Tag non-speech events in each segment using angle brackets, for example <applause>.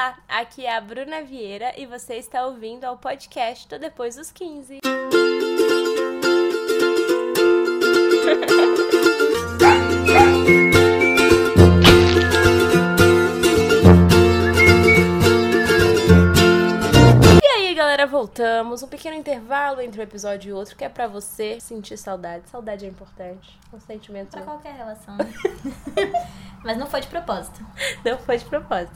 Olá, aqui é a Bruna Vieira e você está ouvindo ao podcast do Depois dos 15. <laughs> voltamos. Um pequeno intervalo entre um episódio e outro, que é pra você sentir saudade. Saudade é importante. Um sentimento. Pra qualquer relação. Né? <laughs> Mas não foi de propósito. Não foi de propósito.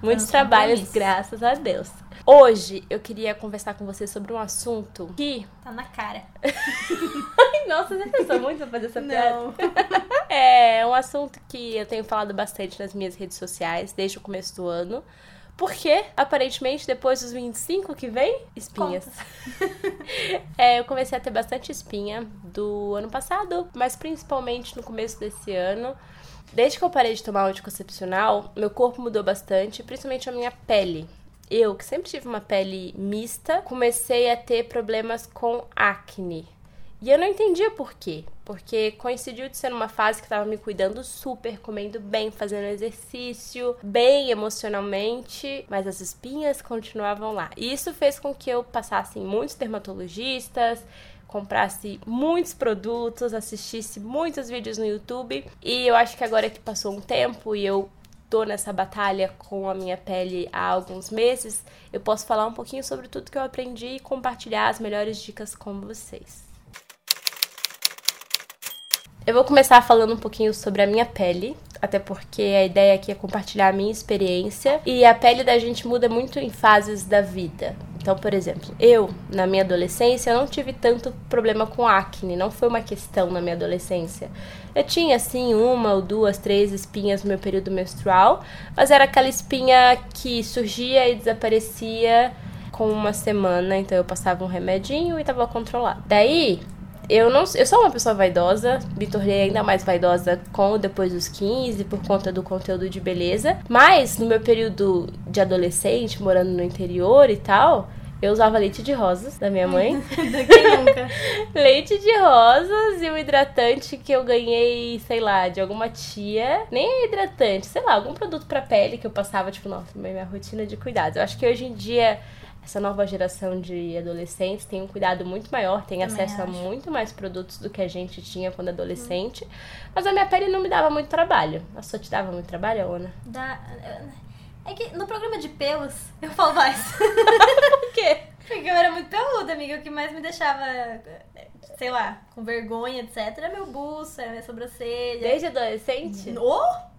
Muitos trabalhos, graças a Deus. Hoje eu queria conversar com você sobre um assunto que. Tá na cara. <laughs> Ai, nossa, você pensou muito pra fazer essa piada? Não. <laughs> é um assunto que eu tenho falado bastante nas minhas redes sociais desde o começo do ano. Porque, aparentemente, depois dos 25 que vem, espinhas. <laughs> é, eu comecei a ter bastante espinha do ano passado, mas principalmente no começo desse ano. Desde que eu parei de tomar anticoncepcional, meu corpo mudou bastante, principalmente a minha pele. Eu, que sempre tive uma pele mista, comecei a ter problemas com acne. E eu não entendia por quê. Porque coincidiu de ser numa fase que tava me cuidando super, comendo bem, fazendo exercício, bem emocionalmente, mas as espinhas continuavam lá. E isso fez com que eu passasse em muitos dermatologistas, comprasse muitos produtos, assistisse muitos vídeos no YouTube. E eu acho que agora que passou um tempo e eu tô nessa batalha com a minha pele há alguns meses, eu posso falar um pouquinho sobre tudo que eu aprendi e compartilhar as melhores dicas com vocês. Eu vou começar falando um pouquinho sobre a minha pele, até porque a ideia aqui é compartilhar a minha experiência. E a pele da gente muda muito em fases da vida. Então, por exemplo, eu, na minha adolescência, não tive tanto problema com acne, não foi uma questão na minha adolescência. Eu tinha, assim, uma ou duas, três espinhas no meu período menstrual, mas era aquela espinha que surgia e desaparecia com uma semana, então eu passava um remedinho e tava controlado. Daí, eu não eu sou uma pessoa vaidosa, me tornei ainda mais vaidosa com depois dos 15 por conta do conteúdo de beleza, mas no meu período de adolescente, morando no interior e tal, eu usava leite de rosas da minha mãe. <laughs> <laughs> Leite de rosas e um hidratante que eu ganhei, sei lá, de alguma tia. Nem hidratante, sei lá, algum produto pra pele que eu passava, tipo, nossa, minha rotina de cuidados. Eu acho que hoje em dia essa nova geração de adolescentes tem um cuidado muito maior, tem Também acesso acho. a muito mais produtos do que a gente tinha quando adolescente. Hum. Mas a minha pele não me dava muito trabalho. A sua te dava muito trabalho, Ana? Da... É que no programa de pelos <laughs> eu falo mais. <laughs> Por quê? Porque eu era muito peluda, amiga. O que mais me deixava, sei lá, com vergonha, etc., era meu buço, era minha sobrancelha. Desde adolescente? Oh!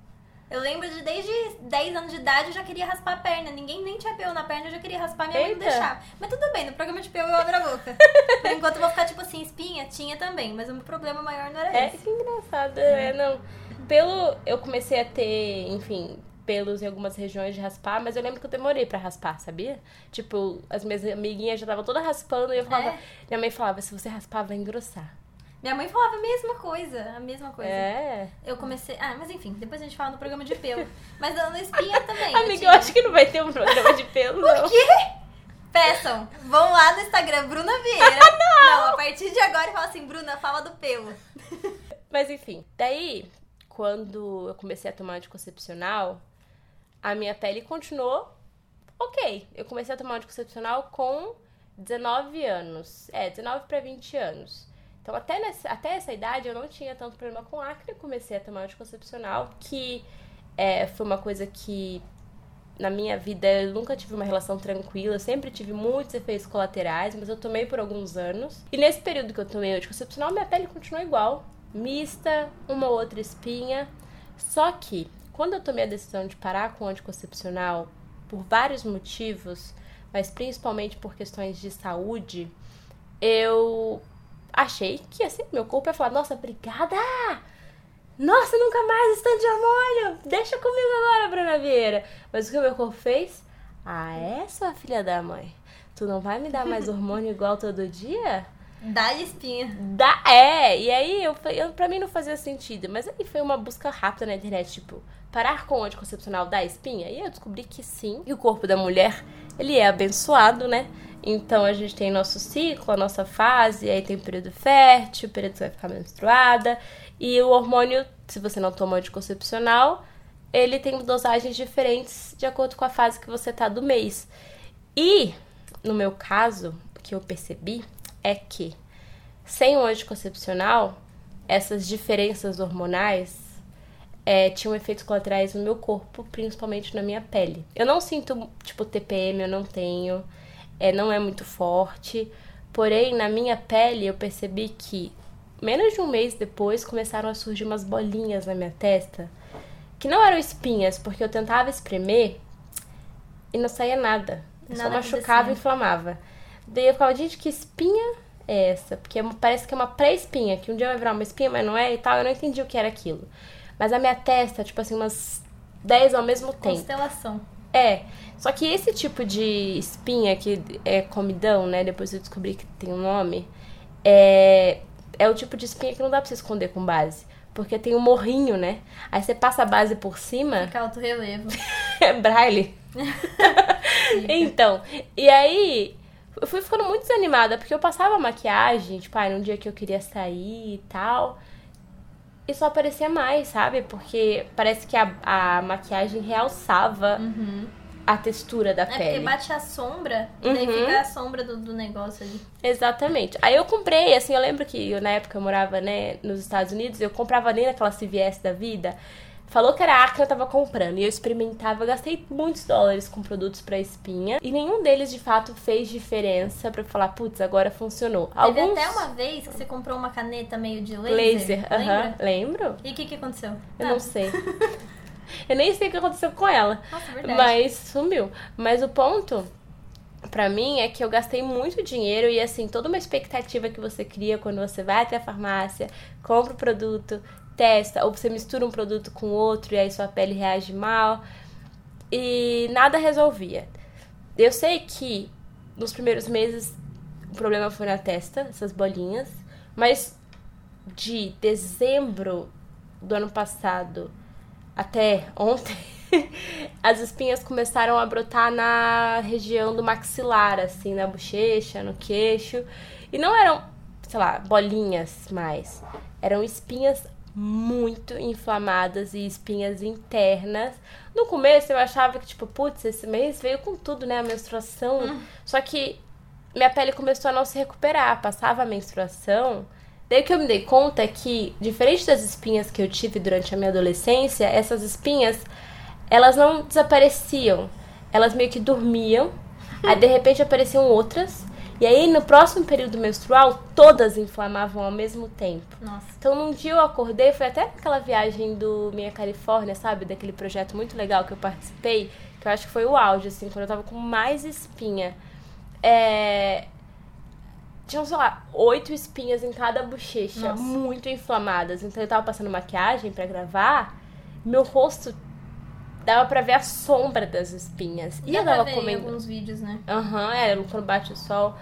Eu lembro de desde 10 anos de idade eu já queria raspar a perna. Ninguém nem tinha pelo na perna, eu já queria raspar, minha Eita. mãe não deixava. Mas tudo bem, no programa de pelo eu abro a boca. <laughs> Por enquanto eu vou ficar tipo assim, espinha, tinha também, mas o meu problema maior não era é, esse. É, que engraçado. É, não. Pelo, eu comecei a ter, enfim, pelos em algumas regiões de raspar, mas eu lembro que eu demorei para raspar, sabia? Tipo, as minhas amiguinhas já estavam todas raspando e eu falava, é? minha mãe falava, se você raspar vai engrossar. Minha mãe falava a mesma coisa, a mesma coisa. É. Eu comecei. Ah, mas enfim, depois a gente fala no programa de pelo. Mas na espinha <laughs> também. Amiga, eu, tinha... eu, acho que não vai ter um programa de pelo, não. Por quê? Peçam, vão lá no Instagram, Bruna Vieira. <laughs> não! Não, a partir de agora fala assim, Bruna, fala do pelo. <laughs> Mas enfim, daí, quando eu comecei a tomar anticoncepcional, a minha pele continuou ok. Eu comecei a tomar anticoncepcional com 19 anos. É, 19 para 20 anos. Então, até, nessa, até essa idade, eu não tinha tanto problema com acne. Comecei a tomar anticoncepcional, que é, foi uma coisa que na minha vida eu nunca tive uma relação tranquila, eu sempre tive muitos efeitos colaterais, mas eu tomei por alguns anos. E nesse período que eu tomei anticoncepcional, minha pele continuou igual, mista, uma outra espinha. Só que quando eu tomei a decisão de parar com o anticoncepcional por vários motivos, mas principalmente por questões de saúde, eu achei que assim, meu corpo ia falar, nossa, obrigada! Nossa, nunca mais estande de hormônio! Deixa comigo agora, Bruna Vieira! Mas o que o meu corpo fez? Ah, é, sua filha da mãe? Tu não vai me dar mais <laughs> hormônio igual todo dia? Dá espinha. Dá, é. E aí, eu, eu, pra mim não fazia sentido. Mas aí foi uma busca rápida na internet, tipo, parar com o anticoncepcional dá espinha? E eu descobri que sim. E o corpo da mulher, ele é abençoado, né? Então a gente tem nosso ciclo, a nossa fase, aí tem o período fértil, o período que você vai ficar menstruada. E o hormônio, se você não toma anticoncepcional, ele tem dosagens diferentes de acordo com a fase que você tá do mês. E, no meu caso, o que eu percebi é que sem o anticoncepcional, essas diferenças hormonais é, tinham efeitos colaterais no meu corpo, principalmente na minha pele. Eu não sinto, tipo, TPM, eu não tenho, é, não é muito forte. Porém, na minha pele, eu percebi que menos de um mês depois começaram a surgir umas bolinhas na minha testa que não eram espinhas, porque eu tentava espremer e não saía nada. Eu nada só machucava e inflamava. Daí eu ficava, gente, que espinha é essa? Porque parece que é uma pré-espinha, que um dia vai virar uma espinha, mas não é e tal. Eu não entendi o que era aquilo. Mas a minha testa, tipo assim, umas 10 ao mesmo tempo. Constelação. É. Só que esse tipo de espinha que é comidão, né? Depois eu descobri que tem um nome. É, é o tipo de espinha que não dá pra você esconder com base. Porque tem um morrinho, né? Aí você passa a base por cima. Fica alto relevo. <laughs> é braille. <laughs> então, e aí eu fui ficando muito desanimada, porque eu passava maquiagem, tipo, ah, num dia que eu queria sair e tal. E só aparecia mais, sabe? Porque parece que a, a maquiagem realçava uhum a textura da é pele. É porque bate a sombra, uhum. daí fica a sombra do, do negócio ali. Exatamente. Aí eu comprei, assim, eu lembro que eu, na época eu morava, né, nos Estados Unidos, eu comprava ali naquela CVS da vida. Falou que era a que eu tava comprando e eu experimentava, eu gastei muitos dólares com produtos para espinha e nenhum deles de fato fez diferença para falar, putz, agora funcionou. Teve Alguns... até uma vez que você comprou uma caneta meio de laser. Laser, aham, uh -huh. lembro. E o que que aconteceu? Eu não sei. Eu nem sei o que aconteceu com ela. Nossa, verdade. Mas sumiu. Mas o ponto para mim é que eu gastei muito dinheiro e assim, toda uma expectativa que você cria quando você vai até a farmácia, compra o produto, testa, ou você mistura um produto com outro e aí sua pele reage mal. E nada resolvia. Eu sei que nos primeiros meses o problema foi na testa, essas bolinhas, mas de dezembro do ano passado até ontem, <laughs> as espinhas começaram a brotar na região do maxilar, assim, na bochecha, no queixo. E não eram, sei lá, bolinhas mais. Eram espinhas muito inflamadas e espinhas internas. No começo eu achava que, tipo, putz, esse mês veio com tudo, né? A menstruação. Hum. Só que minha pele começou a não se recuperar. Passava a menstruação Daí que eu me dei conta que, diferente das espinhas que eu tive durante a minha adolescência, essas espinhas, elas não desapareciam. Elas meio que dormiam, aí de repente apareciam outras, e aí no próximo período menstrual, todas inflamavam ao mesmo tempo. Nossa. Então num dia eu acordei, foi até aquela viagem do Minha Califórnia, sabe? Daquele projeto muito legal que eu participei, que eu acho que foi o auge, assim, quando eu tava com mais espinha. É, tinham, sei lá, oito espinhas em cada bochecha, Nossa. muito inflamadas. Então eu tava passando maquiagem para gravar, meu rosto dava pra ver a sombra das espinhas. E eu tava comendo. alguns vídeos, né? Aham, uhum, era quando bate o sol.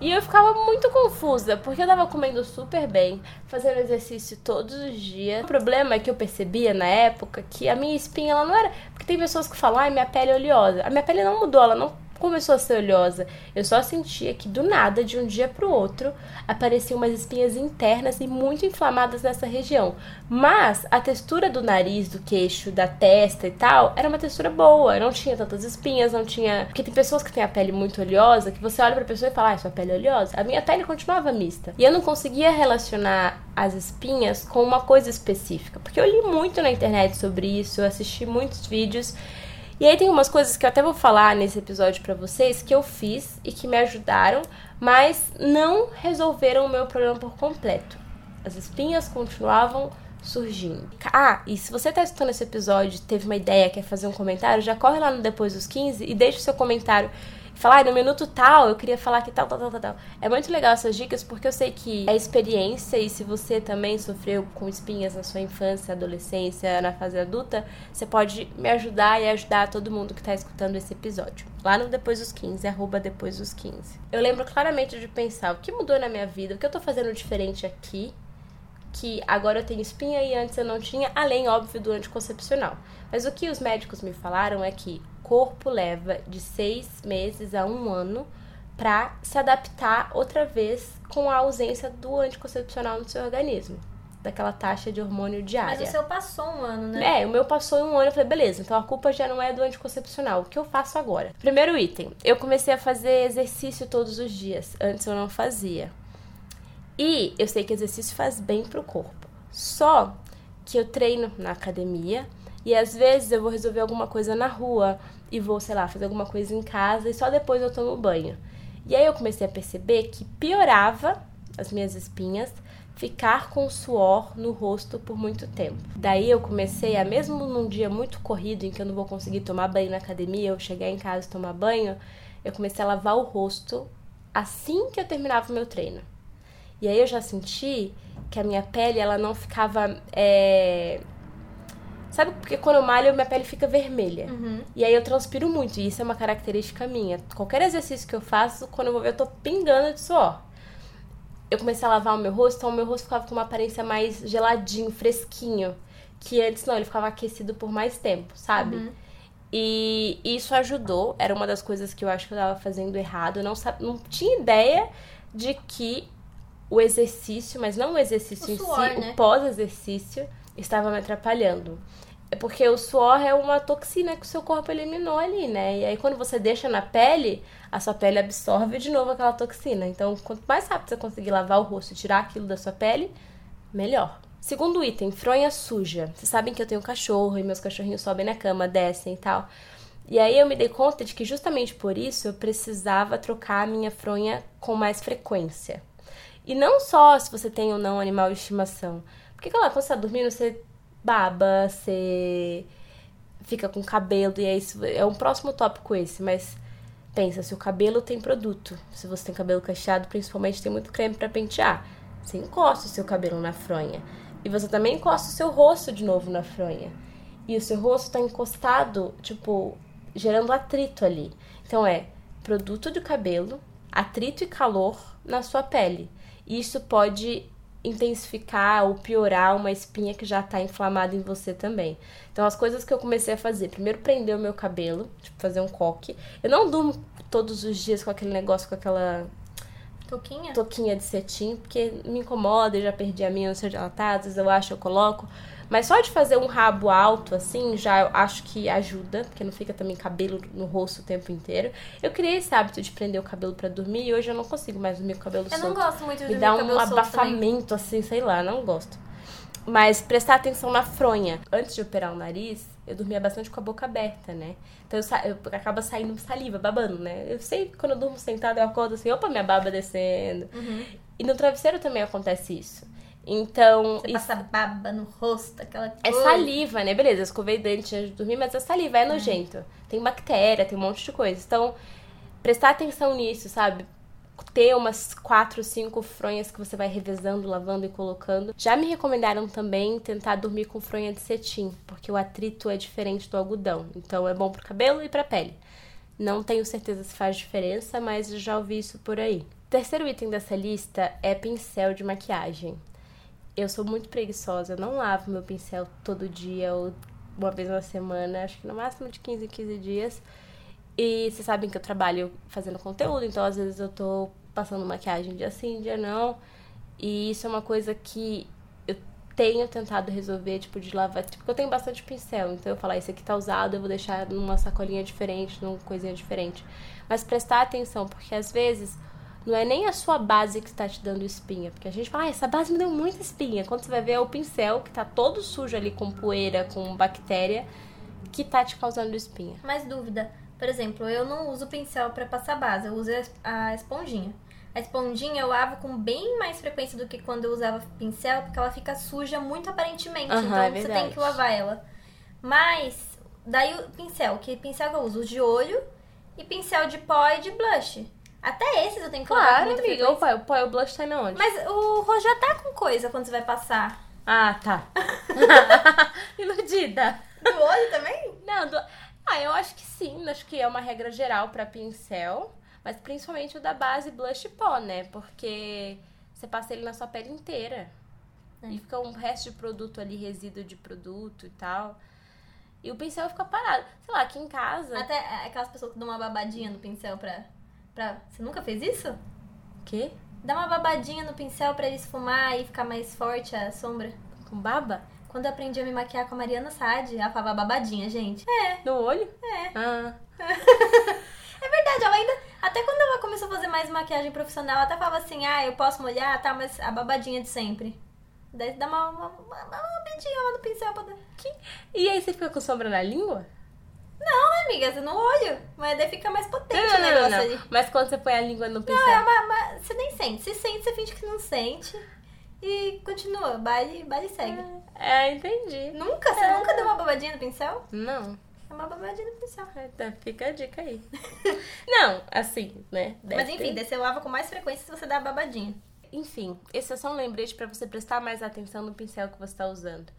E eu ficava muito confusa, porque eu tava comendo super bem, fazendo exercício todos os dias. O problema é que eu percebia na época que a minha espinha, ela não era. Porque tem pessoas que falam, ai, minha pele é oleosa. A minha pele não mudou, ela não começou a ser oleosa. Eu só sentia que do nada, de um dia para o outro, apareciam umas espinhas internas e muito inflamadas nessa região. Mas a textura do nariz, do queixo, da testa e tal, era uma textura boa. Não tinha tantas espinhas, não tinha. Porque tem pessoas que têm a pele muito oleosa que você olha pra pessoa e fala, ah, sua pele é oleosa. A minha pele continuava mista. E eu não conseguia relacionar as espinhas com uma coisa específica. Porque eu li muito na internet sobre isso, eu assisti muitos vídeos. E aí tem umas coisas que eu até vou falar nesse episódio para vocês que eu fiz e que me ajudaram, mas não resolveram o meu problema por completo. As espinhas continuavam surgindo. Ah, e se você tá escutando esse episódio teve uma ideia, quer fazer um comentário, já corre lá no Depois dos 15 e deixa o seu comentário falar, ah, no minuto tal, eu queria falar que tal, tal, tal, tal. É muito legal essas dicas porque eu sei que é experiência e se você também sofreu com espinhas na sua infância, adolescência, na fase adulta, você pode me ajudar e ajudar todo mundo que tá escutando esse episódio. Lá no Depois dos 15, arroba Depois dos 15. Eu lembro claramente de pensar o que mudou na minha vida, o que eu tô fazendo diferente aqui, que agora eu tenho espinha e antes eu não tinha, além, óbvio, do anticoncepcional. Mas o que os médicos me falaram é que corpo leva de seis meses a um ano para se adaptar outra vez com a ausência do anticoncepcional no seu organismo. daquela taxa de hormônio diária. Mas o seu passou um ano, né? É, o meu passou um ano. Eu falei, beleza, então a culpa já não é do anticoncepcional. O que eu faço agora? Primeiro item, eu comecei a fazer exercício todos os dias. Antes eu não fazia. E eu sei que exercício faz bem pro corpo. Só que eu treino na academia e às vezes eu vou resolver alguma coisa na rua e vou, sei lá, fazer alguma coisa em casa e só depois eu tomo banho. E aí eu comecei a perceber que piorava as minhas espinhas ficar com suor no rosto por muito tempo. Daí eu comecei a, mesmo num dia muito corrido em que eu não vou conseguir tomar banho na academia, eu chegar em casa e tomar banho, eu comecei a lavar o rosto assim que eu terminava o meu treino. E aí eu já senti que a minha pele ela não ficava é, Sabe porque quando eu malho, minha pele fica vermelha. Uhum. E aí eu transpiro muito, e isso é uma característica minha. Qualquer exercício que eu faço, quando eu vou ver, eu tô pingando de suor. Eu comecei a lavar o meu rosto, então o meu rosto ficava com uma aparência mais geladinho, fresquinho. Que antes não, ele ficava aquecido por mais tempo, sabe? Uhum. E isso ajudou, era uma das coisas que eu acho que eu tava fazendo errado. Eu não, não tinha ideia de que o exercício, mas não o exercício o em suor, si, né? o pós-exercício, estava me atrapalhando. É porque o suor é uma toxina que o seu corpo eliminou ali, né? E aí quando você deixa na pele, a sua pele absorve de novo aquela toxina. Então, quanto mais rápido você conseguir lavar o rosto e tirar aquilo da sua pele, melhor. Segundo item, fronha suja. Vocês sabem que eu tenho um cachorro e meus cachorrinhos sobem na cama, descem e tal. E aí eu me dei conta de que justamente por isso eu precisava trocar a minha fronha com mais frequência. E não só se você tem ou não animal de estimação. Porque, claro, quando você tá dormindo, você baba, você fica com cabelo, e é isso. É um próximo tópico esse, mas pensa, se o cabelo tem produto, se você tem cabelo cacheado, principalmente tem muito creme para pentear. Você encosta o seu cabelo na fronha. E você também encosta o seu rosto de novo na fronha. E o seu rosto tá encostado, tipo, gerando atrito ali. Então é produto de cabelo, atrito e calor na sua pele. Isso pode intensificar ou piorar uma espinha que já tá inflamada em você também. Então, as coisas que eu comecei a fazer: primeiro, prender o meu cabelo, tipo, fazer um coque. Eu não durmo todos os dias com aquele negócio, com aquela. Toquinha? Toquinha de cetim, porque me incomoda, eu já perdi a minha, não sei de ela tá, às vezes eu acho, eu coloco. Mas só de fazer um rabo alto, assim, já eu acho que ajuda, porque não fica também cabelo no rosto o tempo inteiro. Eu criei esse hábito de prender o cabelo para dormir e hoje eu não consigo mais dormir com o cabelo eu solto. Eu não gosto muito de Me dá um abafamento, assim, sei lá, não gosto. Mas prestar atenção na fronha. Antes de operar o nariz, eu dormia bastante com a boca aberta, né? Então eu, sa eu acaba saindo saliva, babando, né? Eu sei que quando eu durmo sentada, eu acordo assim, opa, minha baba descendo. Uhum. E no travesseiro também acontece isso. Então. Você passa baba no rosto, aquela coisa. É saliva, né? Beleza, eu escovei dente antes de dormir, mas é saliva, é nojento. É. Tem bactéria, tem um monte de coisa. Então, prestar atenção nisso, sabe? Ter umas quatro, cinco fronhas que você vai revezando, lavando e colocando. Já me recomendaram também tentar dormir com fronha de cetim, porque o atrito é diferente do algodão. Então é bom pro cabelo e pra pele. Não tenho certeza se faz diferença, mas já ouvi isso por aí. Terceiro item dessa lista é pincel de maquiagem eu sou muito preguiçosa, eu não lavo meu pincel todo dia ou uma vez na semana, acho que no máximo de 15 em 15 dias. E vocês sabem que eu trabalho fazendo conteúdo, então às vezes eu tô passando maquiagem dia sim, dia não. E isso é uma coisa que eu tenho tentado resolver, tipo, de lavar. Tipo, eu tenho bastante pincel, então eu falo, ah, esse aqui tá usado, eu vou deixar numa sacolinha diferente, numa coisinha diferente. Mas prestar atenção, porque às vezes não é nem a sua base que está te dando espinha. Porque a gente fala, ah, essa base me deu muita espinha. Quando você vai ver é o pincel que tá todo sujo ali com poeira, com bactéria, que tá te causando espinha. Mais dúvida. Por exemplo, eu não uso pincel para passar base, eu uso a esponjinha. A esponjinha eu lavo com bem mais frequência do que quando eu usava pincel, porque ela fica suja muito aparentemente. Uhum, então é você tem que lavar ela. Mas, daí o pincel, que pincel que eu uso? De olho e pincel de pó e de blush. Até esses eu tenho que claro, muito amiga. O e o blush tá na onde? Mas o rosto já tá com coisa quando você vai passar. Ah, tá. <laughs> <laughs> Iludida. Do olho também? Não, do... Ah, eu acho que sim. Acho que é uma regra geral pra pincel. Mas principalmente o da base blush pó, né? Porque você passa ele na sua pele inteira. É. E fica um resto de produto ali, resíduo de produto e tal. E o pincel fica parado. Sei lá, aqui em casa. Até aquelas pessoas que dão uma babadinha no pincel pra Pra... Você nunca fez isso? Quê? Dá uma babadinha no pincel pra ele esfumar e ficar mais forte a sombra. Com baba? Quando eu aprendi a me maquiar com a Mariana Sade, ela falava babadinha, gente. É. No olho? É. Ah. <laughs> é verdade, ela ainda. Até quando ela começou a fazer mais maquiagem profissional, ela até falava assim, ah, eu posso molhar, tá, mas a babadinha de sempre. Daí dá uma, uma, uma, uma babadinha lá no pincel pra dar. E aí você fica com sombra na língua? Não, né, amiga? Você no olho. Mas daí fica mais potente Não, o não, não, negócio não. ali. Mas quando você põe a língua no pincel. Não, é uma, uma- Você nem sente. Se sente, você finge que não sente. E continua. Baile, baile segue. É, entendi. Nunca? Você É. nunca deu uma babadinha no pincel? Não. É uma babadinha no pincel. É, tá, Fica a dica aí. <laughs> Não, assim, né? Mas enfim, daí você lava com mais frequência se você dá a babadinha. Enfim, esse é só um lembrete pra você prestar mais atenção no pincel que você tá usando.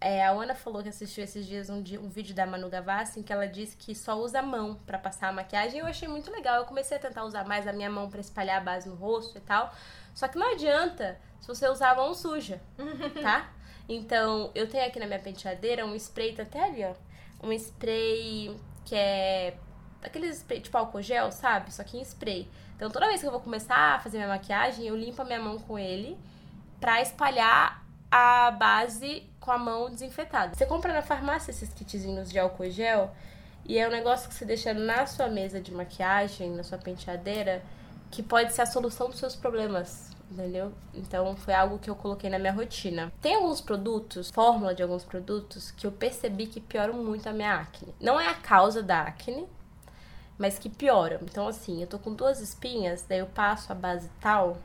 É, a Ana falou que assistiu esses dias um, um vídeo da Manu Gavassi em que ela disse que só usa a mão pra passar a maquiagem eu achei muito legal. Eu comecei a tentar usar mais a minha mão pra espalhar a base no rosto e tal. Só que não adianta se você usar a mão suja, <laughs> tá? Então, eu tenho aqui na minha penteadeira um spray, tá até ali, ó. Um spray que é aqueles spray tipo álcool gel, sabe? Só que em spray. Então, toda vez que eu vou começar a fazer minha maquiagem, eu limpo a minha mão com ele pra espalhar a base com a mão desinfetada. Você compra na farmácia esses kitzinhos de álcool gel e é um negócio que você deixa na sua mesa de maquiagem, na sua penteadeira, que pode ser a solução dos seus problemas, entendeu? Então foi algo que eu coloquei na minha rotina. Tem alguns produtos, fórmula de alguns produtos, que eu percebi que pioram muito a minha acne. Não é a causa da acne, mas que pioram. Então, assim, eu tô com duas espinhas, daí eu passo a base tal,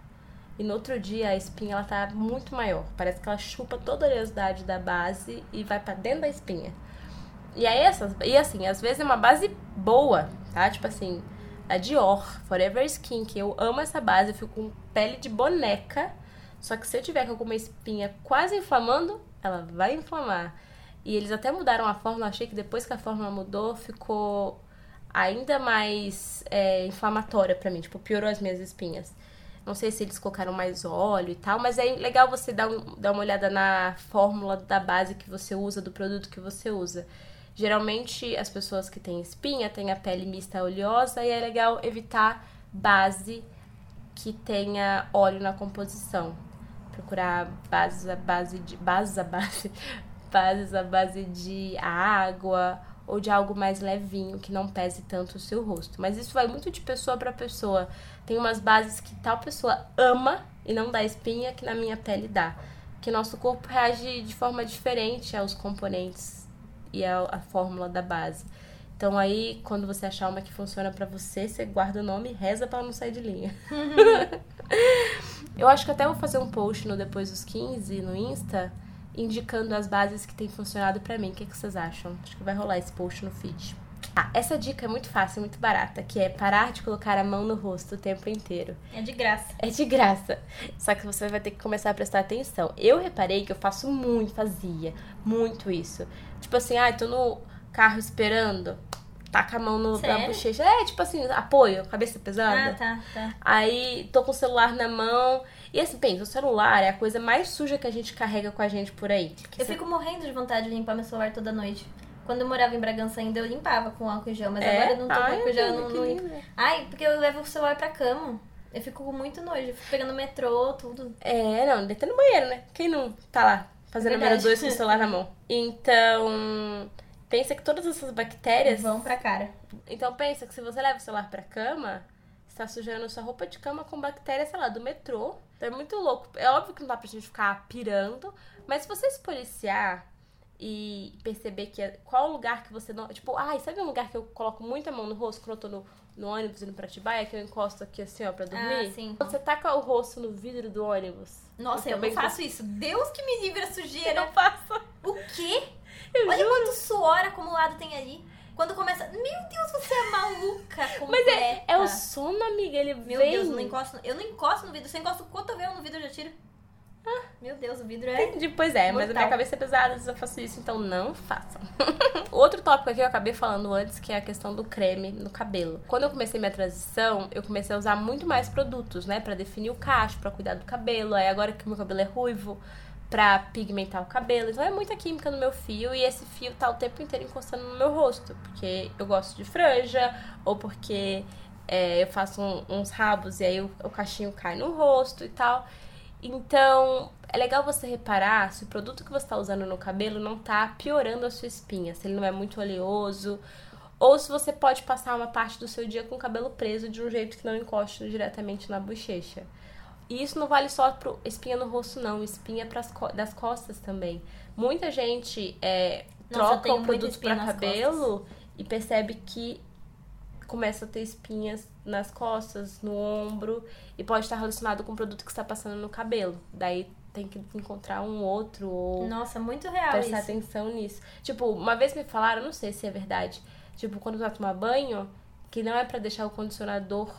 e no outro dia a espinha ela tá muito maior. Parece que ela chupa toda a oleosidade da base e vai pra dentro da espinha. E aí essas, e assim, às vezes é uma base boa, tá? Tipo assim, a Dior, Forever Skin, que eu amo essa base, eu fico com pele de boneca. Só que se eu tiver com alguma espinha quase inflamando, ela vai inflamar. E eles até mudaram a fórmula, achei que depois que a fórmula mudou, ficou ainda mais é, inflamatória pra mim, tipo, piorou as minhas espinhas. Não sei se eles colocaram mais óleo e tal, mas é legal você dar, um- dar uma olhada na fórmula da base que você usa, do produto que você usa. Geralmente, as pessoas que têm espinha têm a pele mista oleosa e é legal evitar base que tenha óleo na composição. Procurar bases à base de. Bases à base. <laughs> Bases à base de água ou de algo mais levinho que não pese tanto o seu rosto. Mas isso vai muito de pessoa para pessoa. Tem umas bases que tal pessoa ama e não dá espinha que na minha pele dá. Que nosso corpo reage de forma diferente aos componentes e a fórmula da base. Então aí, quando você achar uma que funciona pra você, você guarda o nome e reza pra não sair de linha. <laughs> Eu acho que até vou fazer um post no Depois dos 15 no Insta, indicando as bases que tem funcionado pra mim. O que, que vocês acham? Acho que vai rolar esse post no feed. Ah, essa dica é muito fácil, muito barata, que é parar de colocar a mão no rosto o tempo inteiro. É de graça. É de graça. Só que você vai ter que começar a prestar atenção. Eu reparei que eu faço muito, fazia muito isso. Tipo assim, ai, tô no carro esperando, taca a mão no, na bochecha. É, tipo assim, apoio, cabeça pesada. Ah, tá, tá. Aí tô com o celular na mão. E assim, pensa, o celular é a coisa mais suja que a gente carrega com a gente por aí. Que Eu você- fico morrendo de vontade de limpar meu celular toda noite. Quando eu morava em Bragança ainda, eu limpava com álcool em gel, mas É? agora eu não tô com Ai, álcool em gel, não, não limpo. Ai, porque eu levo o celular pra cama. Eu fico com muito nojo. Eu fico pegando metrô, tudo. É, não, deita no banheiro, né? Quem não tá lá fazendo a número dois com o celular na mão? Então, pensa que todas essas bactérias Vão pra cara. Então pensa que se você leva o celular pra cama, você tá sujando sua roupa de cama com bactérias, sei lá, do metrô. Então é muito louco. É óbvio que não dá pra gente ficar pirando, mas se você se policiar e perceber que é- qual lugar que você não. Tipo, ai, sabe um lugar que eu coloco muita mão no rosto quando eu tô no, no ônibus indo pra Atibaia, que eu encosto aqui assim, ó, pra dormir? Ah, sim. Quando você taca o rosto no vidro do ônibus. Nossa, eu, não faço isso. Deus que me livre a Eu sujeira. não faço. O quê? Eu Olha juro. quanto suor acumulado tem ali. Quando começa. Meu Deus, você é maluca completa. Mas é, é o sono, amiga. Ele Meu vem. Deus, eu não encosto, eu não encosto no vidro. Se eu encosto o cotovelo no vidro, eu já tiro. Meu Deus, o vidro é. Entendi, pois é, mas a minha Mortal. cabeça é pesada, eu faço isso, então não façam. <laughs> Outro tópico aqui que eu acabei falando antes, que é a questão do creme no cabelo. Quando eu comecei minha transição, eu comecei a usar muito mais produtos, né, Pra definir o cacho, pra cuidar do cabelo. Aí agora que o meu cabelo é ruivo, pra pigmentar o cabelo. Então é muita química no meu fio e esse fio tá o tempo inteiro encostando no meu rosto, porque eu gosto de franja ou porque é, eu faço um, uns rabos e aí o, o cachinho cai no rosto e tal. Então, é legal você reparar se o produto que você está usando no cabelo não tá piorando a sua espinha, se ele não é muito oleoso, ou se você pode passar uma parte do seu dia com o cabelo preso de um jeito que não encoste diretamente na bochecha. E isso não vale só para espinha no rosto, não, espinha pras co das costas também. Muita gente é, Nossa, troca o produto para cabelo costas. e percebe que começa a ter espinhas nas costas, no ombro, e pode estar relacionado com o produto que está passando no cabelo. Daí tem que encontrar um outro ou. Nossa, muito real. Prestar isso. atenção nisso. Tipo, uma vez me falaram, não sei se é verdade, tipo, quando vai tomar banho, que não é para deixar o condicionador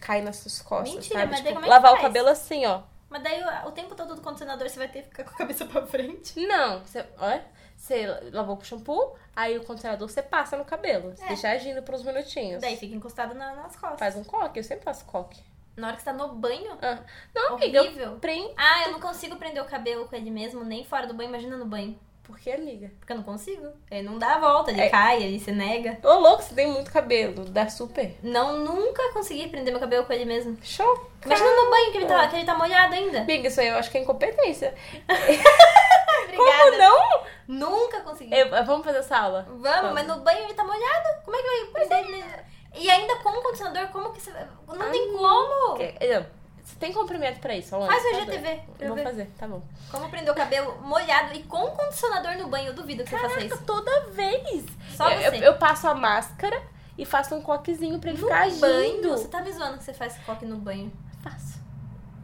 cair nas suas costas. Mentira, sabe? mas tipo, como é lavar faz? o cabelo assim, ó. Mas daí o tempo todo do condicionador você vai ter que ficar com a cabeça pra frente. Não, você, olha, você lavou com shampoo, aí o condicionador você passa no cabelo. Você é. deixa agindo por uns minutinhos. Daí fica encostado na, nas costas. Faz um coque, eu sempre faço coque. Na hora que você tá no banho? Ah. Não, Horrível. amiga. Eu prendo... Ah, eu não consigo prender o cabelo com ele mesmo, nem fora do banho, imagina no banho. Por que, amiga? Porque eu não consigo. Ele não dá a volta, ele é... cai, ele se nega. Ô, louco, você tem muito cabelo. Dá super. Não, nunca consegui prender meu cabelo com ele mesmo. Show. Imagina no banho que ele, tá, que ele tá molhado ainda. Amiga, isso aí eu acho que é incompetência. <laughs> Obrigada. Como não? Nunca consegui. Eu, vamos fazer essa aula. Vamos, vamos, mas no banho ele tá molhado. Como é que vai prender ele? E ainda com o condicionador, como que você. Não Ai, tem como! Que... Não. Você tem comprimento pra isso, Faz o IGTV. Eu vou ver. fazer, tá bom. Como prender o cabelo molhado e com condicionador no banho, eu duvido que Caraca, você faça isso. toda vez. Só eu, você. Eu, eu, passo a máscara e faço um coquezinho pra ele no ficar agindo. banho? Você tá me zoando que você faz coque no banho? Faço.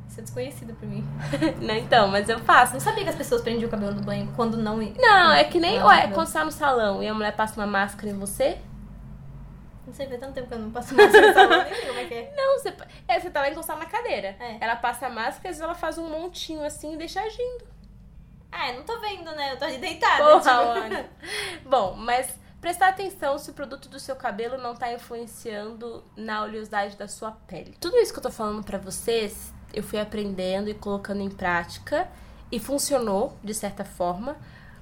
Isso é desconhecido pra mim. <laughs> não, então, mas eu faço. Não sabia que as pessoas prendiam o cabelo no banho quando não... Não, é que nem... Ué, quando você tá no salão e a mulher passa uma máscara em você... Não sei, faz tanto tempo que eu não passo máscara salão, nem sei como é que é. Não, você, é, você tá lá encostado na cadeira. É. Ela passa a máscara e ela faz um montinho assim e deixa agindo. Ah, eu não tô vendo, né? Eu tô ali deitada. Porra, tipo... <laughs> Bom, mas prestar atenção se o produto do seu cabelo não tá influenciando na oleosidade da sua pele. Tudo isso que eu tô falando para vocês, eu fui aprendendo e colocando em prática e funcionou de certa forma,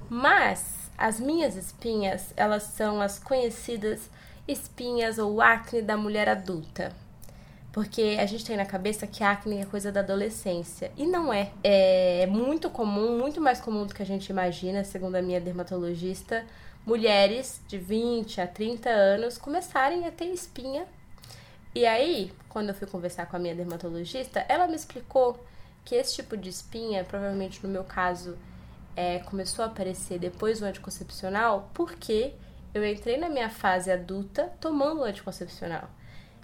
mas as minhas espinhas, elas são as conhecidas espinhas ou acne da mulher adulta. Porque a gente tem na cabeça que acne é coisa da adolescência. E não é. É muito comum, muito mais comum do que a gente imagina, segundo a minha dermatologista, mulheres de 20 a 30 anos começarem a ter espinha. E aí, quando eu fui conversar com a minha dermatologista, ela me explicou que esse tipo de espinha, provavelmente no meu caso, é, começou a aparecer depois do anticoncepcional, porque eu entrei na minha fase adulta tomando o anticoncepcional.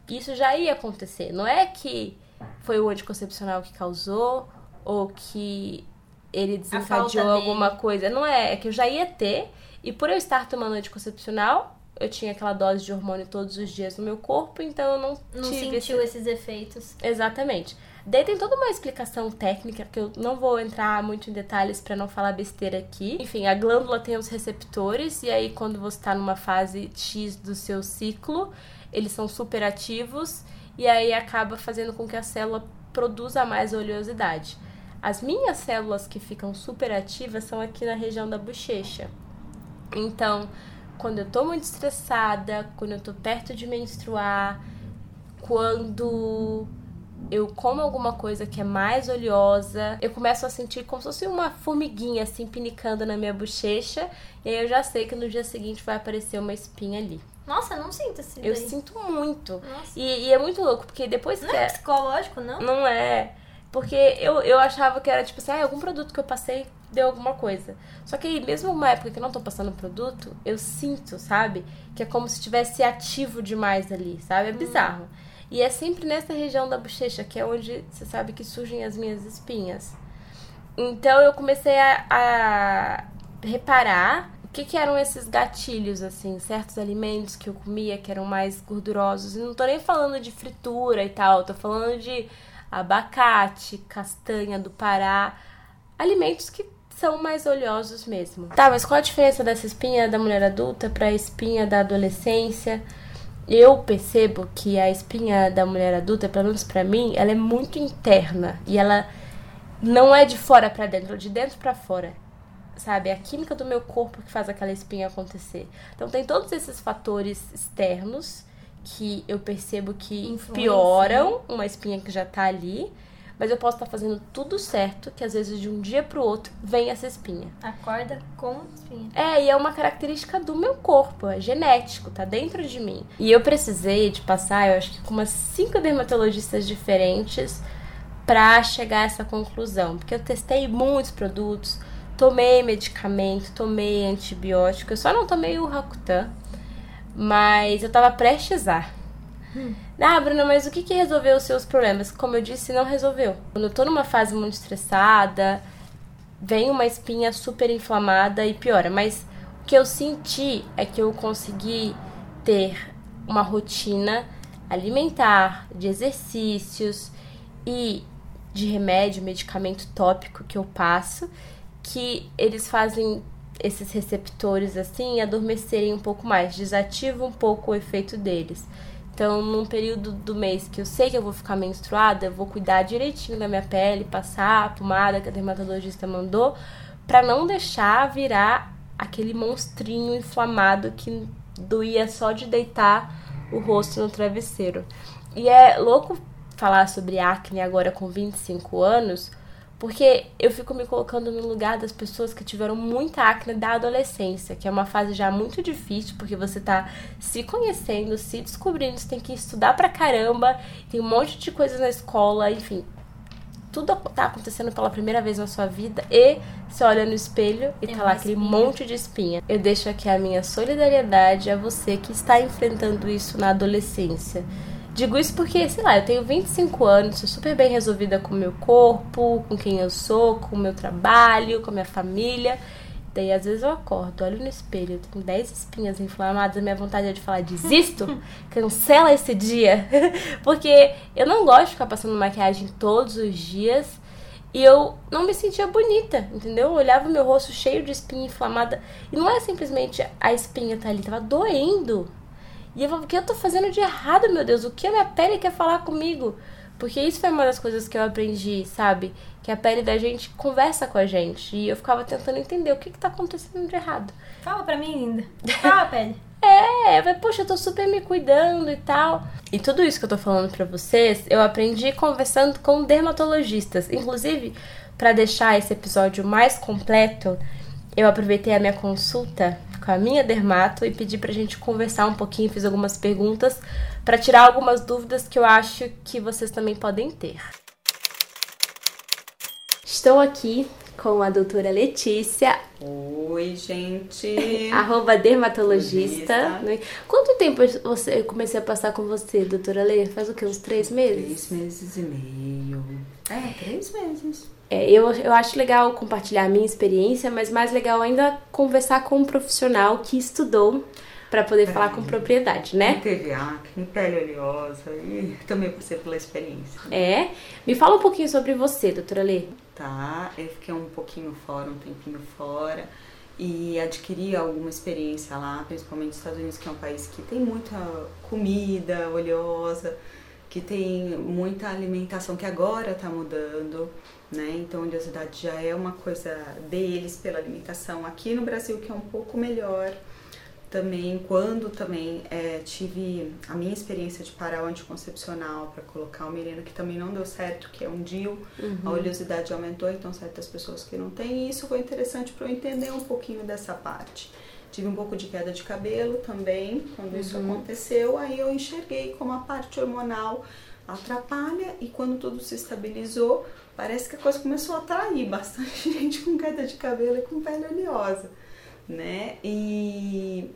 Isso já ia acontecer. Não é que foi o anticoncepcional que causou ou que ele desencadeou alguma coisa. Não é, é que eu já ia ter. E por eu estar tomando anticoncepcional, eu tinha aquela dose de hormônio todos os dias no meu corpo, então eu não, não sentiu esse... esses efeitos. Exatamente. Daí tem toda uma explicação técnica que eu não vou entrar muito em detalhes para não falar besteira aqui. Enfim, a glândula tem os receptores e aí quando você está numa fase X do seu ciclo, eles são super ativos e aí acaba fazendo com que a célula produza mais oleosidade. As minhas células que ficam super ativas são aqui na região da bochecha. Então, quando eu tô muito estressada, quando eu tô perto de menstruar, quando eu como alguma coisa que é mais oleosa, eu começo a sentir como se fosse uma formiguinha assim pinicando na minha bochecha, e aí eu já sei que no dia seguinte vai aparecer uma espinha ali. Nossa, eu não sinto assim. Eu sinto muito. E, e, é muito louco, porque depois não que. Não é psicológico, não? Não é. Porque eu, eu achava que era tipo assim, ah, algum produto que eu passei deu alguma coisa. Só que mesmo uma época que eu não tô passando produto, eu sinto, sabe? Que é como se estivesse ativo demais ali, sabe? É bizarro. Hum. E é sempre nessa região da bochecha, que é onde você sabe que surgem as minhas espinhas. Então eu comecei a, a reparar o que, que, eram esses gatilhos, assim, certos alimentos que eu comia que eram mais gordurosos. E não tô nem falando de fritura e tal, tô falando de abacate, castanha do Pará, alimentos que são mais oleosos mesmo. Tá, mas qual a diferença dessa espinha da mulher adulta para a espinha da adolescência? Eu percebo que a espinha da mulher adulta, pelo menos para mim, ela é muito interna e ela não é de fora para dentro, é de dentro para fora. Sabe, é a química do meu corpo que faz aquela espinha acontecer. Então tem todos esses fatores externos que eu percebo que pioram uma espinha que já tá ali mas eu posso estar fazendo tudo certo, que às vezes de um dia pro outro vem essa espinha. Acorda com espinha. É, e é uma característica do meu corpo, é genético, tá dentro de mim. E eu precisei de passar, eu acho que com umas cinco dermatologistas diferentes para chegar a essa conclusão, porque eu testei muitos produtos, tomei medicamento, tomei antibiótico, eu só não tomei o Rakutan, mas eu tava prestes a Hum. Ah, Bruna, mas o que, que resolveu os seus problemas? Como eu disse, não resolveu. Quando eu tô numa fase muito estressada, vem uma espinha super inflamada e piora. Mas o que eu senti é que eu consegui ter uma rotina alimentar, de exercícios e de remédio, medicamento tópico que eu passo, que eles fazem esses receptores assim adormecerem um pouco mais, desativa um pouco o efeito deles. Então, num período do mês que eu sei que eu vou ficar menstruada, eu vou cuidar direitinho da minha pele, passar a pomada que a dermatologista mandou, para não deixar virar aquele monstrinho inflamado que doía só de deitar o rosto no travesseiro. E é louco falar sobre acne agora com 25 anos, porque eu fico me colocando no lugar das pessoas que tiveram muita acne da adolescência, que é uma fase já muito difícil, porque você tá se conhecendo, se descobrindo, você tem que estudar pra caramba, tem um monte de coisas na escola, enfim. Tudo tá acontecendo pela primeira vez na sua vida e você olha no espelho e tem tá lá aquele espinha. monte de espinha. Eu deixo aqui a minha solidariedade a você que está enfrentando isso na adolescência. Digo isso porque, sei lá, eu tenho 25 anos, sou super bem resolvida com o meu corpo, com quem eu sou, com o meu trabalho, com a minha família. Daí às vezes eu acordo, olho no espelho, eu tenho 10 espinhas inflamadas, a minha vontade é de falar, desisto, <laughs> cancela esse dia. <laughs> Porque eu não gosto de ficar passando maquiagem todos os dias e eu não me sentia bonita, entendeu? Eu olhava o meu rosto cheio de espinha inflamada e não é simplesmente a espinha tá ali, tava doendo. E eu falo, o que eu tô fazendo de errado, meu Deus? O que a minha pele quer falar comigo? Porque isso foi uma das coisas que eu aprendi, sabe? Que a pele da gente conversa com a gente. E eu ficava tentando entender o que que tá acontecendo de errado. Fala pra mim, linda. Fala, pele. <laughs> É, eu falei, poxa, eu tô super me cuidando e tal. E tudo isso que eu tô falando pra vocês, eu aprendi conversando com dermatologistas. Inclusive, para deixar esse episódio mais completo, eu aproveitei a minha consulta com a minha dermato e pedi pra gente conversar um pouquinho, fiz algumas perguntas para tirar algumas dúvidas que eu acho que vocês também podem ter. Estou aqui com a doutora Letícia. Oi, gente. <laughs> Arroba dermatologista. Quanto tempo você, eu comecei a passar com você, doutora Lê? Faz o quê? Uns três meses? Três meses e meio. É, três meses. É, eu, eu acho legal compartilhar a minha experiência, mas mais legal ainda conversar com um profissional que estudou para poder é, falar com propriedade, né? Teve acne, pele oleosa e também por ser pela experiência. É. Me fala um pouquinho sobre você, doutora Lê. Tá, eu fiquei um pouquinho fora, um tempinho fora e adquiri alguma experiência lá, principalmente nos Estados Unidos, que é um país que tem muita comida oleosa, que tem muita alimentação que agora está mudando né? Então, oleosidade já é uma coisa deles pela alimentação. Aqui no Brasil, que é um pouco melhor, também quando também é, tive a minha experiência de parar o anticoncepcional para colocar o menino que também não deu certo, que é um DIU, uhum. a oleosidade aumentou, então certas pessoas que não têm, e isso foi interessante para eu entender um pouquinho dessa parte. Tive um pouco de queda de cabelo também, quando uhum. isso aconteceu, aí eu enxerguei como a parte hormonal atrapalha e quando tudo se estabilizou, parece que a coisa começou a atrair bastante <laughs> gente com queda de cabelo e com pele oleosa, né? E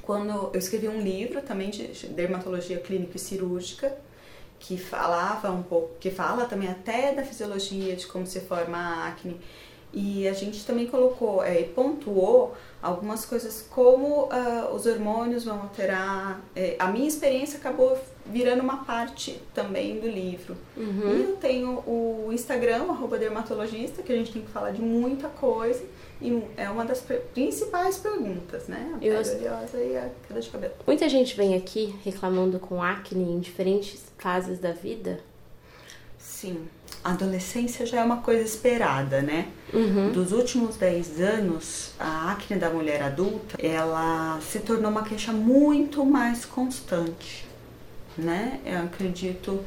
quando eu escrevi um livro também de dermatologia clínica e cirúrgica, que falava um pouco, que fala também até da fisiologia de como se forma a acne. E a gente também colocou é, pontuou algumas coisas como uh, os hormônios vão alterar. É, a minha experiência acabou virando uma parte também do livro. Uhum. E eu tenho o Instagram, arroba dermatologista, que a gente tem que falar de muita coisa. E é uma das principais perguntas, né? A pele eu... oleosa e a queda de cabelo. Muita gente vem aqui reclamando com acne em diferentes fases da vida. Sim. a adolescência já é uma coisa esperada, né? Uhum. Dos últimos 10 anos, a acne da mulher adulta, ela se tornou uma queixa muito mais constante, né? Eu acredito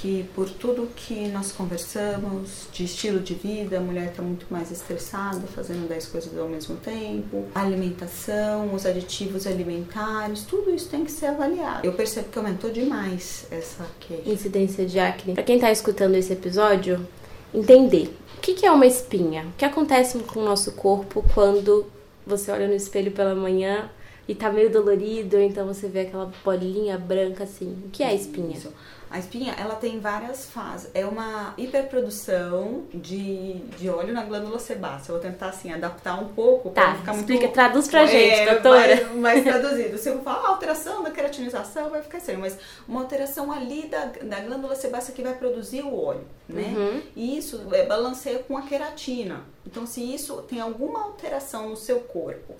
que por tudo que nós conversamos de estilo de vida, a mulher está muito mais estressada, fazendo 10 coisas ao mesmo tempo, a alimentação, os aditivos alimentares, tudo isso tem que ser avaliado. Eu percebo que aumentou demais essa queixa. Incidência de acne. Para quem está escutando esse episódio, entender o que é uma espinha, o que acontece com o nosso corpo quando você olha no espelho pela manhã e tá meio dolorido, então você vê aquela bolinha branca assim. O que é a espinha? Isso. A espinha, ela tem várias fases. É uma hiperprodução de, de óleo na glândula sebácea. Eu vou tentar, assim, adaptar um pouco tá, ficar explica, muito... traduz pra gente, é, doutora. Mais, mais <laughs> traduzido. Se eu falar alteração da queratinização, vai ficar sério. Mas uma alteração ali da, da glândula sebácea que vai produzir o óleo, né? Uhum. E isso é, balanceia com a queratina. Então, se isso tem alguma alteração no seu corpo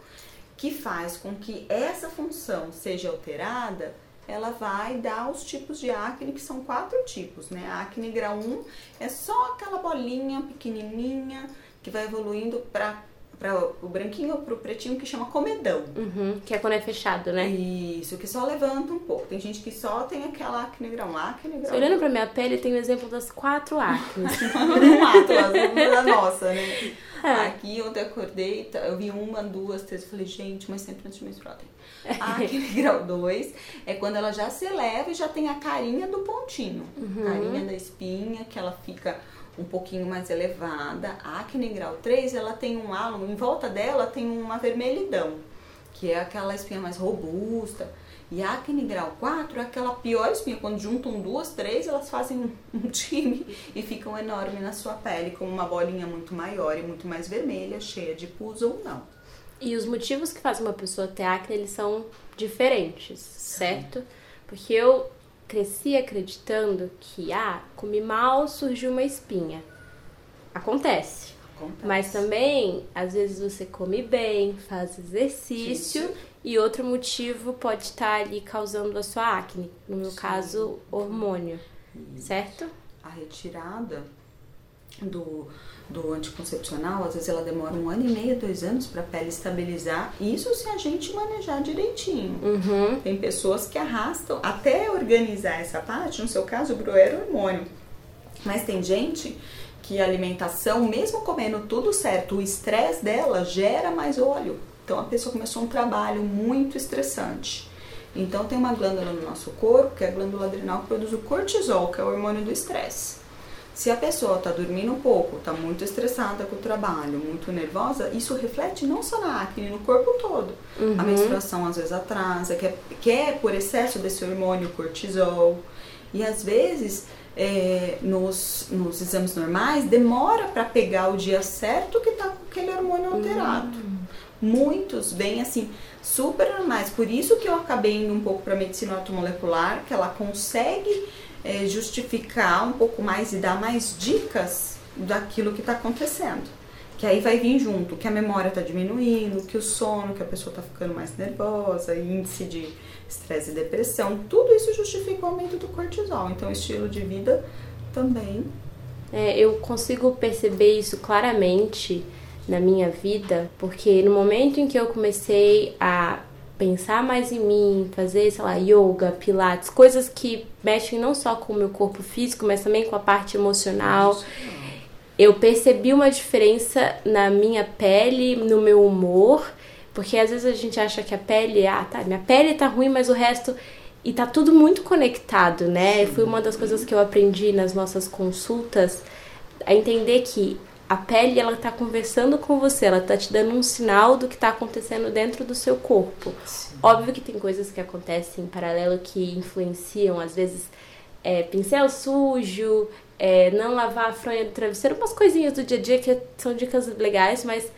que faz com que essa função seja alterada ela vai dar os tipos de acne, que são quatro tipos, né? A acne grau 1 é só aquela bolinha pequenininha que vai evoluindo para para o branquinho ou para o pretinho que chama comedão. Uhum, que é quando é fechado, né? Isso, que só levanta um pouco. Tem gente que só tem aquela acne 1, acne grau Olhando para minha pele, tem o exemplo das quatro acnes. um atlas da nossa, né? É. Aqui ontem eu acordei, tá, eu vi uma, duas, três, eu falei, gente, mas sempre antes de menstruar tem. <laughs> Acne grau 2 é quando ela já se eleva e já tem a carinha do pontinho. Uhum. Carinha da espinha, que ela fica um pouquinho mais elevada. A acne grau 3, ela tem um halo, em volta dela tem uma vermelhidão, que é aquela espinha mais robusta. E a acne grau 4 é aquela pior espinha, quando juntam duas, três, elas fazem um <laughs> time e ficam enormes na sua pele, com uma bolinha muito maior e muito mais vermelha, cheia de pus ou não. E os motivos que fazem uma pessoa ter acne, eles são diferentes, certo? Porque eu cresci acreditando que, ah, comi mal, surgiu uma espinha. Acontece. Acontece. Mas também, às vezes você come bem, faz exercício Isso. e outro motivo pode estar ali causando a sua acne. No meu Sim. caso, hormônio. Isso. Certo? A retirada do do anticoncepcional, às vezes ela demora um ano e meio, dois anos para a pele estabilizar. Isso se a gente manejar direitinho. Uhum. Tem pessoas que arrastam até organizar essa parte, no seu caso, o Bru era hormônio. Mas tem gente que a alimentação, mesmo comendo tudo certo, o estresse dela gera mais óleo. Então a pessoa começou um trabalho muito estressante. Então tem uma glândula no nosso corpo, que é a glândula adrenal, que produz o cortisol, que é o hormônio do estresse. Se a pessoa está dormindo um pouco, está muito estressada com o trabalho, muito nervosa, isso reflete não só na acne, no corpo todo. Uhum. A menstruação às vezes atrasa, que é, que é por excesso desse hormônio cortisol. E às vezes, é, nos, nos exames normais, demora para pegar o dia certo que está com aquele hormônio alterado. Uhum. Muitos vêm assim, super normais. Por isso que eu acabei indo um pouco para medicina automolecular, que ela consegue é, justificar um pouco mais e dar mais dicas daquilo que está acontecendo. Que aí vai vir junto que a memória está diminuindo, que o sono, que a pessoa está ficando mais nervosa, índice de estresse e depressão, tudo isso justifica o aumento do cortisol. Então, estilo de vida também. É, eu consigo perceber isso claramente na minha vida, porque no momento em que eu comecei a pensar mais em mim, fazer, sei lá, yoga, pilates, coisas que mexem não só com o meu corpo físico, mas também com a parte emocional. Eu percebi uma diferença na minha pele, no meu humor, porque às vezes a gente acha que a pele, ah, tá, minha pele tá ruim, mas o resto e tá tudo muito conectado, né? Foi uma das coisas que eu aprendi nas nossas consultas, a entender que a pele ela tá conversando com você, ela tá te dando um sinal do que tá acontecendo dentro do seu corpo. Sim. Óbvio que tem coisas que acontecem em paralelo que influenciam, às vezes é, pincel sujo, é, não lavar a fronha do travesseiro, umas coisinhas do dia a dia que são dicas legais, mas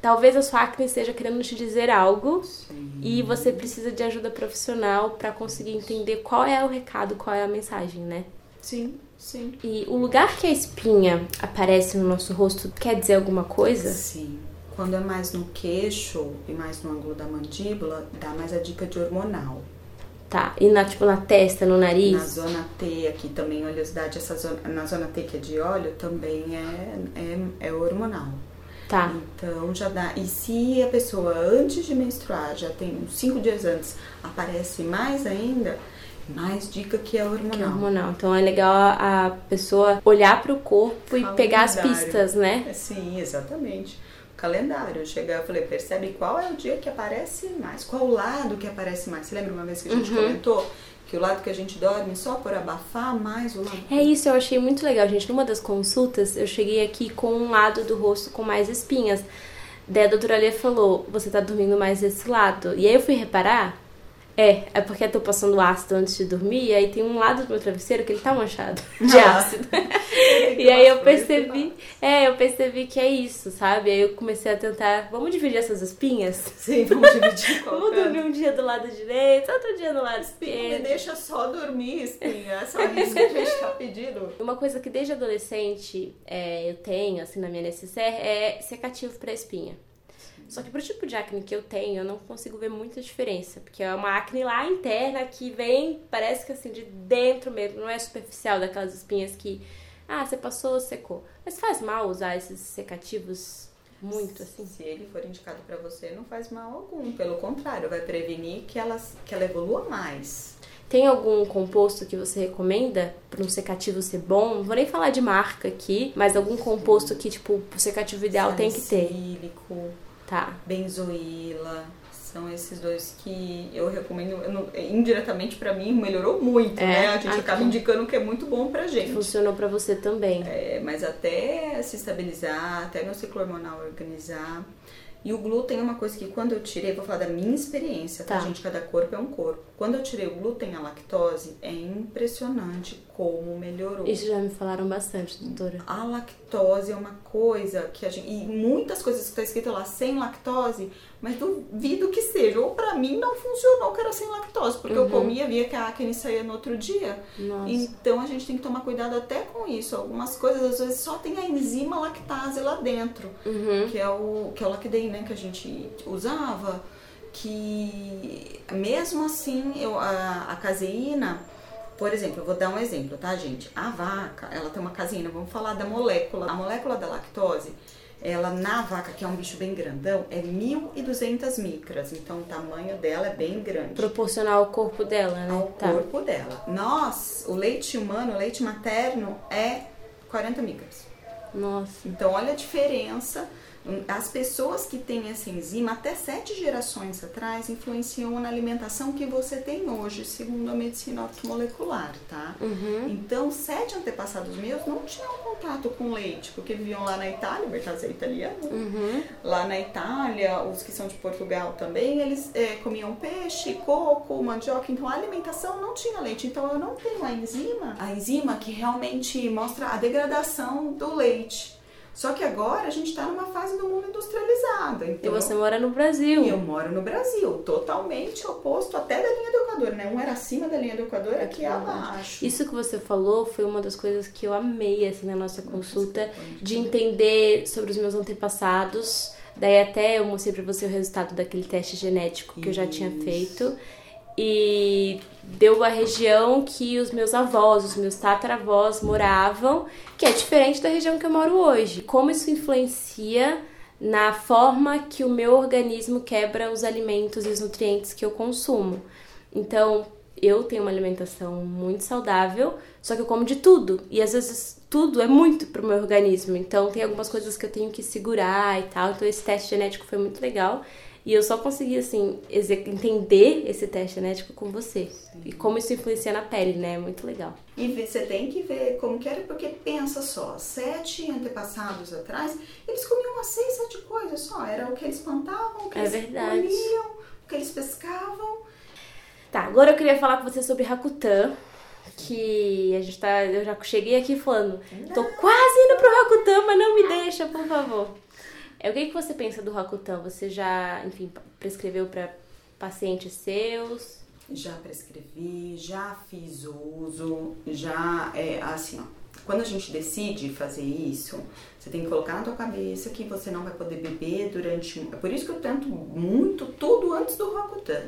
talvez a sua acne esteja querendo te dizer algo Sim. e você precisa de ajuda profissional para conseguir entender qual é o recado, qual é a mensagem, né? Sim. Sim. E o lugar que a espinha aparece no nosso rosto quer dizer alguma coisa? Sim. Quando é mais no queixo e mais no ângulo da mandíbula, dá mais a dica de hormonal. Tá, e na, tipo, na testa, no nariz? Na zona T aqui também, oleosidade, essa zona, na zona T que é de óleo, também é, é, é hormonal. Tá. Então já dá. E se a pessoa antes de menstruar, já tem uns cinco dias antes, aparece mais ainda, mais dica que é hormonal. Que é hormonal. Então é legal a pessoa olhar para o corpo e pegar as pistas, né? Sim, exatamente calendário. Chegar, eu falei, percebe qual é o dia que aparece mais, qual o lado que aparece mais. Você lembra uma vez que a gente uhum. comentou que o lado que a gente dorme só por abafar mais o lado. É isso, eu achei muito legal, gente. Numa das consultas, eu cheguei aqui com um lado do rosto com mais espinhas. Daí a doutora Lia falou, você tá dormindo mais desse lado. E aí eu fui reparar é, é porque eu tô passando ácido antes de dormir e aí tem um lado do meu travesseiro que ele tá manchado <laughs> de ácido. <laughs> e aí eu percebi, é, eu percebi que é isso, sabe? Aí eu comecei a tentar, vamos dividir essas espinhas? Sim, vamos dividir. <laughs> vamos dormir um dia do lado direito, outro dia do lado esquerdo. Me deixa só dormir, espinha. É só isso que a gente tá pedindo. Uma coisa que desde adolescente é, eu tenho, assim, na minha necessaire, é secativo pra espinha. Só que pro tipo de acne que eu tenho, eu não consigo ver muita diferença. Porque é uma acne lá interna que vem, parece que assim, de dentro mesmo, não é superficial daquelas espinhas que, ah, você passou, secou. Mas faz mal usar esses secativos muito assim? Se ele for indicado para você, não faz mal algum. Pelo contrário, vai prevenir que, elas, que ela evolua mais. Tem algum composto que você recomenda para um secativo ser bom? Não vou nem falar de marca aqui, mas algum composto que, tipo, o secativo ideal tem que ter. Tá. Benzoíla. São esses dois que eu recomendo. Eu não, indiretamente para mim melhorou muito, é, né? A gente aqui. acaba indicando que é muito bom pra gente. Funcionou para você também. É, mas até se estabilizar, até meu ciclo hormonal organizar. E o glúten é uma coisa que quando eu tirei, vou falar da minha experiência, tá, tá, gente? Cada corpo é um corpo. Quando eu tirei o glúten e a lactose, é impressionante como melhorou. Isso já me falaram bastante, doutora. A lactose é uma coisa que a gente. E muitas coisas que está escrito lá sem lactose, mas duvido que seja. Ou para mim não funcionou que era sem lactose, porque uhum. eu comia, via que a acne saía no outro dia. Nossa. Então a gente tem que tomar cuidado até com isso. Algumas coisas, às vezes, só tem a enzima lactase lá dentro, uhum. que é o que é o Lactane, né, que a gente usava. Que mesmo assim, eu, a, a caseína por exemplo, eu vou dar um exemplo, tá, gente? A vaca, ela tem uma caseína, vamos falar da molécula. A molécula da lactose, ela na vaca, que é um bicho bem grandão, é 1.200 micras. Então o tamanho dela é bem grande. Proporcional ao corpo dela, né? Ao tá. corpo dela. Nós, o leite humano, o leite materno, é 40 micras. Nossa. Então olha a diferença as pessoas que têm essa enzima, até sete gerações atrás, influenciam na alimentação que você tem hoje, segundo a medicina ortomolecular, tá? Uhum. Então, sete antepassados meus não tinham contato com leite, porque viviam lá na Itália, Bertazzi é italiano, uhum. lá na Itália, os que são de Portugal também, eles é, comiam peixe, coco, mandioca, então a alimentação não tinha leite. Então, eu não tenho a enzima, a enzima que realmente mostra a degradação do leite. Só que agora a gente está numa fase do mundo industrializado. Então, e você mora no Brasil. E eu moro no Brasil, totalmente oposto até da linha do Equador, né? Um era acima da linha do Equador, é aqui abaixo. Isso que você falou foi uma das coisas que eu amei assim, na nossa consulta, de entender sobre os meus antepassados. Daí até eu mostrei para você o resultado daquele teste genético que Isso. eu já tinha feito e deu a região que os meus avós, os meus tataravós moravam, que é diferente da região que eu moro hoje. Como isso influencia na forma que o meu organismo quebra os alimentos e os nutrientes que eu consumo. Então, eu tenho uma alimentação muito saudável, só que eu como de tudo. E às vezes tudo é muito pro meu organismo. Então, tem algumas coisas que eu tenho que segurar e tal. Então, esse teste genético foi muito legal. E eu só consegui, assim, entender esse teste genético com você. Sim. E como isso influencia na pele, né? É muito legal. E você tem que ver como que era, porque pensa só, sete antepassados atrás, eles comiam umas seis, sete coisas só. Era o que eles plantavam, o que é eles verdade. colhiam, o que eles pescavam. Tá, agora eu queria falar com você sobre Rakuten que a gente tá. Eu já cheguei aqui falando, tô quase indo pro Rakuten, mas não me deixa, por favor. É, o que, que você pensa do Rakuten? Você já, enfim, prescreveu para pacientes seus? Já prescrevi, já fiz uso, já é assim, ó. Quando a gente decide fazer isso, você tem que colocar na tua cabeça que você não vai poder beber durante. É por isso que eu tento muito tudo antes do Rakuten.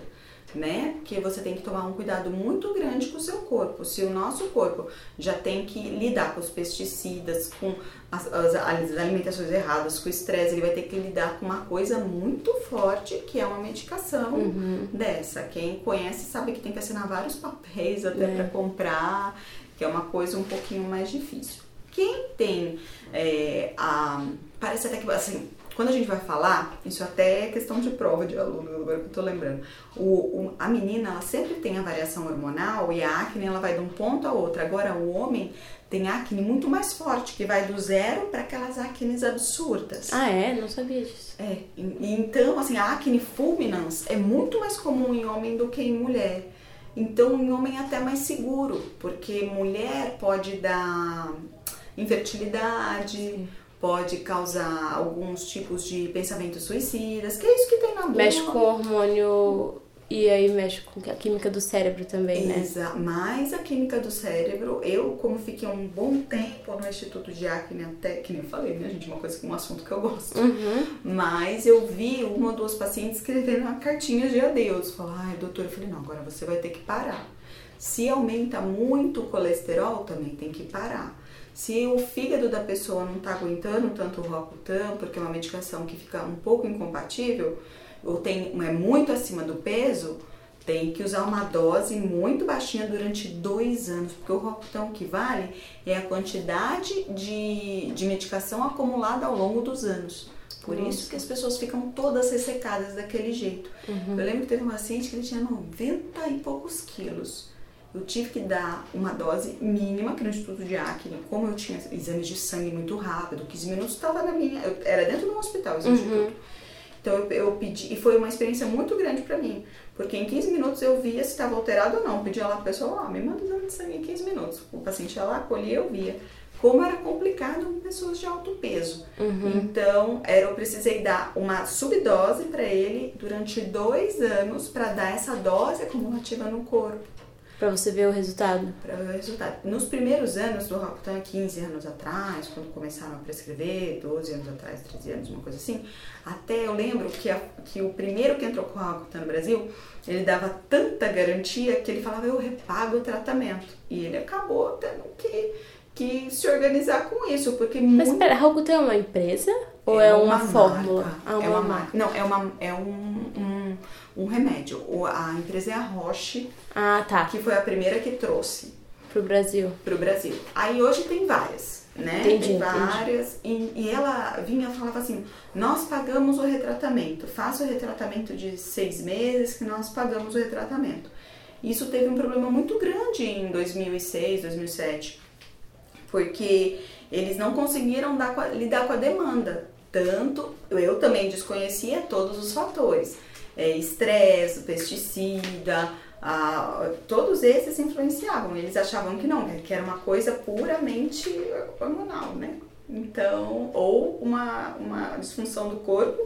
Né? Porque você tem que tomar um cuidado muito grande com o seu corpo. Se o nosso corpo já tem que lidar com os pesticidas, com as, as, as alimentações erradas, com o estresse, ele vai ter que lidar com uma coisa muito forte, que é uma medicação uhum. dessa. Quem conhece sabe que tem que assinar vários papéis até é. para comprar, que é uma coisa um pouquinho mais difícil. Quem tem é, a. Parece até que assim, quando a gente vai falar, isso até é questão de prova de aluno, agora que eu tô lembrando. O, o, a menina, ela sempre tem a variação hormonal e a acne, ela vai de um ponto a outro. Agora, o homem tem acne muito mais forte, que vai do zero para aquelas acnes absurdas. Ah, é? Não sabia disso. É. Então, assim, a acne fulminans é muito mais comum em homem do que em mulher. Então, em homem é até mais seguro, porque mulher pode dar infertilidade. Sim pode causar alguns tipos de pensamentos suicidas, que é isso que tem na bula. Mexe com o hormônio e aí mexe com a química do cérebro também, né? Exato. Mais a química do cérebro. Eu, como fiquei um bom tempo no Instituto de Acne, até que nem eu falei, né, gente? Uma coisa, um assunto que eu gosto. Uhum. Mas eu vi uma ou duas pacientes escrevendo uma cartinha de adeus. Falaram, ai, doutor, eu falei, não, agora você vai ter que parar. Se aumenta muito o colesterol, também tem que parar. Se o fígado da pessoa não está aguentando tanto o Roacutan, porque é uma medicação que fica um pouco incompatível, ou tem, é muito acima do peso, tem que usar uma dose muito baixinha durante dois anos, porque o Roacutan que vale é a quantidade de, de medicação acumulada ao longo dos anos. Por Nossa. isso que as pessoas ficam todas ressecadas daquele jeito. Uhum. Eu lembro que teve um paciente que ele tinha 90 e poucos quilos eu tive que dar uma dose mínima que no Instituto de Acne, como eu tinha exames de sangue muito rápido, 15 minutos estava na minha. Eu, era dentro do hospital esse uhum. instituto. Então eu, eu, pedi, e foi uma experiência muito grande para mim, porque em 15 minutos eu via se estava alterado ou não. Eu pedia lá pro pessoal, ó, me manda exame de sangue em 15 minutos. O paciente ia lá, colhia, eu via. Como era complicado com pessoas de alto peso. Uhum. Então, era, eu precisei dar uma subdose para ele durante dois anos para dar essa dose acumulativa no corpo. Pra você ver o resultado. Pra ver o resultado. Nos primeiros anos do Rocutan, 15 anos atrás, quando começaram a prescrever, 12 anos atrás, 13 anos, uma coisa assim, até eu lembro que, a, que o primeiro que entrou com o Rocutan no Brasil, ele dava tanta garantia que ele falava, eu repago o tratamento. E ele acabou tendo que, que se organizar com isso, porque Mas muito... espera, a Rocutan é uma empresa? Ou é, é uma, uma fórmula? Ah, uma é uma marca. Não, é, uma, é um, um um remédio. A empresa é a Roche, ah, tá. que foi a primeira que trouxe pro Brasil. Pro Brasil. Aí hoje tem várias, né? Entendi, tem várias. E, e, ela vinha e falava assim: nós pagamos o retratamento. Faça o retratamento de seis meses que nós pagamos o retratamento. Isso teve um problema muito grande em 2006, 2007, porque eles não conseguiram dar, lidar com a demanda. Tanto eu também desconhecia todos os fatores é, estresse, pesticida, todos esses influenciavam. Eles achavam que não, que era uma coisa puramente hormonal, né? Então, ou uma, uma disfunção do corpo,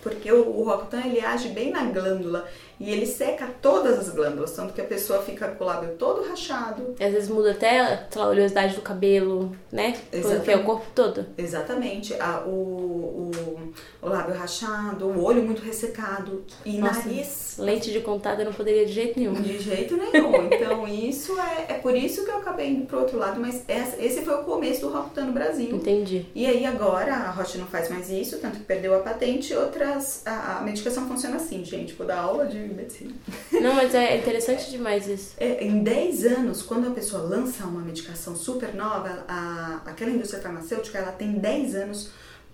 porque o, o Rocutan ele age bem na glândula e ele seca todas as glândulas, tanto que a pessoa fica com o lábio todo rachado. E às vezes muda até a oleosidade do cabelo, né? Exatamente. Porque é o corpo todo. Exatamente. A, o, o, o lábio rachado, o olho muito ressecado e Nossa, nariz. Lente de contato eu não poderia de jeito nenhum. De jeito nenhum. Então isso é, é por isso que eu acabei indo pro outro lado, mas essa, esse foi o começo do Rocutan no Brasil. Entendi. E aí agora a Roche não faz mais isso, tanto que perdeu a patente, outras. A, a medicação funciona assim, gente. Vou dar aula de medicina. Não, mas é interessante demais isso. É, em 10 anos, quando a pessoa lança uma medicação super nova, a, aquela indústria farmacêutica ela tem 10 anos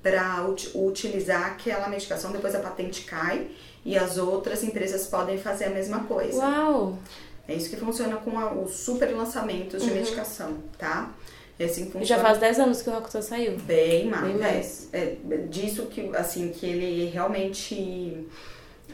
para ut utilizar aquela medicação, depois a patente cai e as outras empresas podem fazer a mesma coisa. Uau! É isso que funciona com a, os super lançamentos de uhum. medicação, tá? É assim funciona. Já faz 10 anos que o Rocutan saiu. Bem mais. Bem mais. É, é, disso que, assim, que ele realmente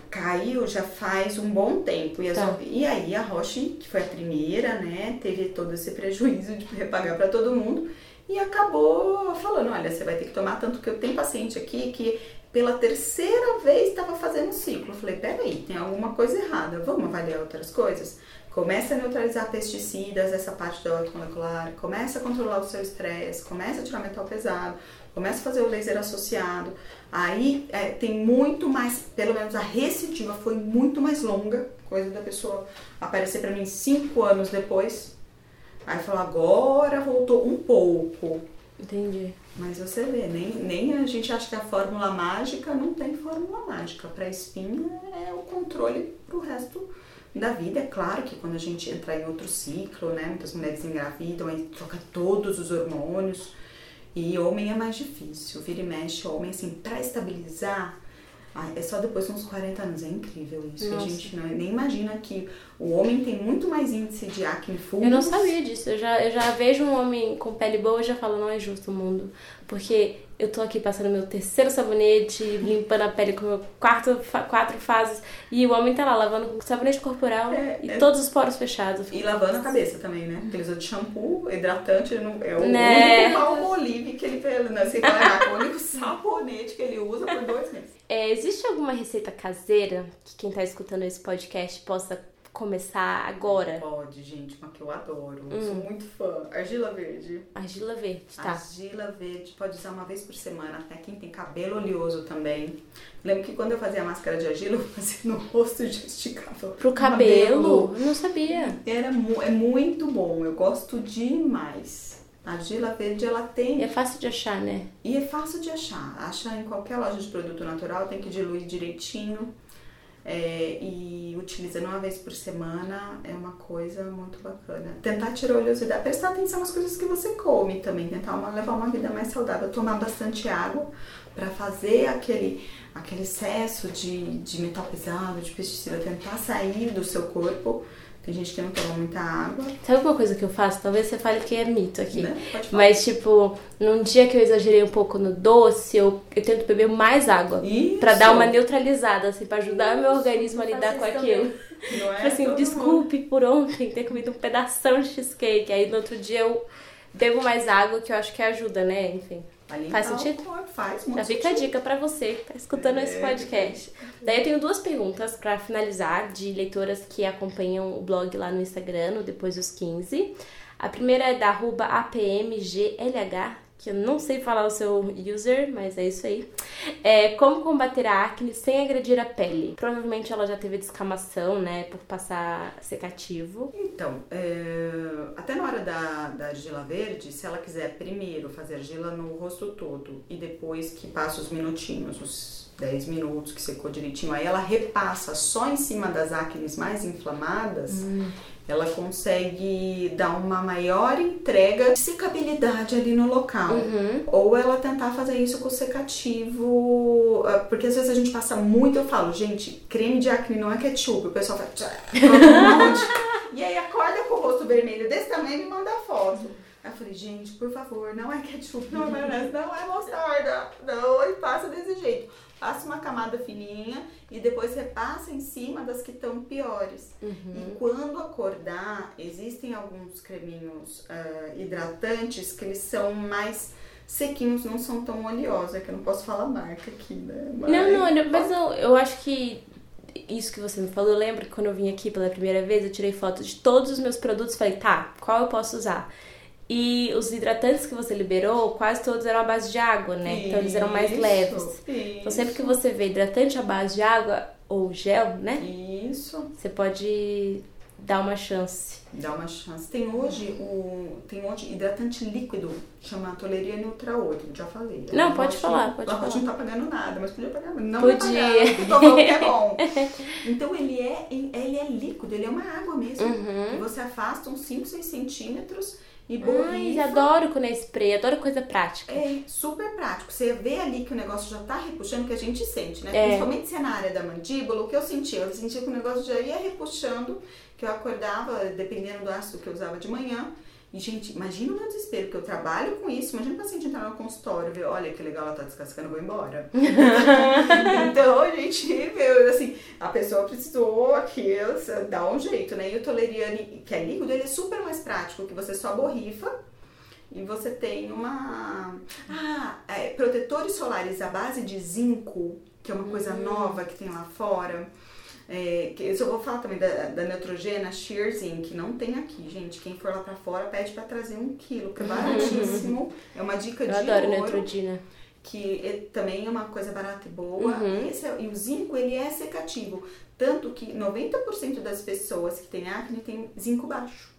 caiu já faz um bom tempo. E, tá. e aí a Roche, que foi a primeira, né, teve todo esse prejuízo de repagar para todo mundo e acabou falando, olha, você vai ter que tomar tanto que eu tenho paciente aqui que pela terceira vez estava fazendo ciclo. Eu falei, peraí, tem alguma coisa errada, vamos avaliar outras coisas? Começa a neutralizar pesticidas, essa parte da molecular, começa a controlar o seu estresse, começa a tirar metal pesado, começa a fazer o laser associado. Aí é, tem muito mais, pelo menos a recidiva foi muito mais longa, coisa da pessoa aparecer para mim cinco anos depois. Aí falou, agora voltou um pouco. Entendi. Mas você vê, nem, nem a gente acha que a fórmula mágica não tem fórmula mágica. Para espinha é o controle pro resto da vida. É claro que quando a gente entrar em outro ciclo, né? Muitas mulheres engravidam, aí troca todos os hormônios. E homem é mais difícil. Vira e mexe, homem, assim, pra estabilizar, é só depois de uns 40 anos. É incrível isso. Nossa. A gente não, nem imagina que o homem tem muito mais índice de acne fulvus. Eu não sabia disso. Eu já, eu já vejo um homem com pele boa e já falo, não é justo o mundo. Porque eu tô aqui passando meu terceiro sabonete, limpando a pele com meu quarto, quatro fases, e o homem tá lá lavando com sabonete corporal é, e é... todos os poros fechados. E lavando a cabeça também, né? Porque ele usa de shampoo, hidratante, não, é o né? único palmolive que ele fez, né? Assim, é o único sabonete que ele usa por dois meses. É, existe alguma receita caseira que quem tá escutando esse podcast possa começar agora? Pode, gente, uma que eu adoro. Hum. Sou muito fã. Argila verde. Argila verde, tá. Argila verde, pode usar uma vez por semana, até quem tem cabelo oleoso também. Lembro que quando eu fazia a máscara de argila, <laughs> eu fazia no rosto e esticava. Pro cabelo? cabelo. Não sabia. Era, é muito bom, eu gosto demais. A argila verde, ela tem... E é fácil de achar, né? E é fácil de achar. Acha em qualquer loja de produto natural, tem que diluir direitinho. É, e utilizando uma vez por semana é uma coisa muito bacana. Tentar tirar oleosidade, prestar atenção nas coisas que você come também, tentar uma, levar uma vida mais saudável, tomar bastante água para fazer aquele, aquele excesso de, de metal pesado, de pesticida, tentar sair do seu corpo tem gente que não toma muita água. Sabe uma coisa que eu faço? Talvez você fale que é mito aqui. Né? Mas, tipo, num dia que eu exagerei um pouco no doce, eu, eu tento beber mais água. Isso. Pra dar uma neutralizada, assim, pra ajudar Isso. meu organismo a lidar com aquilo. <laughs> Não é tipo assim, desculpe mundo. por ontem ter comido um pedação de cheesecake. Aí no outro dia eu bebo mais água, que eu acho que ajuda, né? Enfim. Faz sentido? faz muito Já fica sentido. a dica para você que tá escutando é. esse podcast. Daí eu tenho duas perguntas para finalizar de leitoras que acompanham o blog lá no Instagram, depois dos 15. A primeira é da arroba APMGLH, que eu não sei falar o seu user, mas é isso aí. É como combater a acne sem agredir a pele. Provavelmente ela já teve descamação, né, por passar secativo. Então, é... até na hora da, da argila verde, se ela quiser primeiro fazer argila no rosto todo e depois que passa os minutinhos, os 10 minutos que secou direitinho, aí ela repassa só em cima das acnes mais inflamadas. Hum ela consegue dar uma maior entrega de secabilidade ali no local. Uhum. Ou ela tentar fazer isso com secativo, ah, porque às vezes a gente passa muito, eu falo, gente, creme de acne não é ketchup, o pessoal faz e aí acorda com o rosto vermelho desse tamanho e manda foto. Aí eu falei, gente, por favor, não é ketchup, não é maionese, não é mostarda, não, e passa desse jeito passa uma camada fininha e depois repassa em cima das que estão piores. Uhum. E quando acordar, existem alguns creminhos uh, hidratantes que eles são mais sequinhos, não são tão oleosos. É que eu não posso falar marca aqui, né? Mas... Não, não, mas eu, eu acho que isso que você me falou, eu lembro que quando eu vim aqui pela primeira vez, eu tirei foto de todos os meus produtos e falei, tá, qual eu posso usar? E os hidratantes que você liberou, quase todos eram à base de água, né? Isso, então eles eram mais leves. Isso. Então sempre que você vê hidratante à base de água ou gel, né? Isso. Você pode dar uma chance. Dá uma chance. Tem hoje o tem hoje hidratante líquido, chama Toleria Neutra 8, já falei. Não, pode falar, pode falar. não tá pagando nada, mas podia pagar, não podia. Pagar, que é bom. <laughs> Então ele é, ele é líquido, ele é uma água mesmo. Uhum. E você afasta uns 5, 6 centímetros e borrifa. Ai, adoro quando é spray, adoro coisa prática. É, super prático. Você vê ali que o negócio já tá repuxando, que a gente sente, né? É. Principalmente se é na área da mandíbula, o que eu senti? Eu senti que o negócio já ia repuxando, que eu acordava, dependendo do ácido que eu usava de manhã, e, gente, imagina o meu desespero, que eu trabalho com isso. Imagina o paciente entrar no consultório e ver, olha que legal, ela tá descascando, eu vou embora. <laughs> então, a gente viu, assim, a pessoa precisou aqui dar um jeito, né? E o Toleriane, que é líquido, ele é super mais prático, que você só borrifa e você tem uma... Ah, é, protetores solares à base de zinco, que é uma coisa hum. nova que tem lá fora. É, que eu vou falar também da, da Neutrogena Sheer Zinc, não tem aqui, gente. Quem for lá pra fora pede pra trazer um quilo, que é baratíssimo. <laughs> é uma dica Eu de adoro ouro, Neutrogena. que é- também é uma coisa barata e boa. Uhum. E, é- e o zinco, ele é secativo. Tanto que 90% das pessoas que têm acne tem zinco baixo.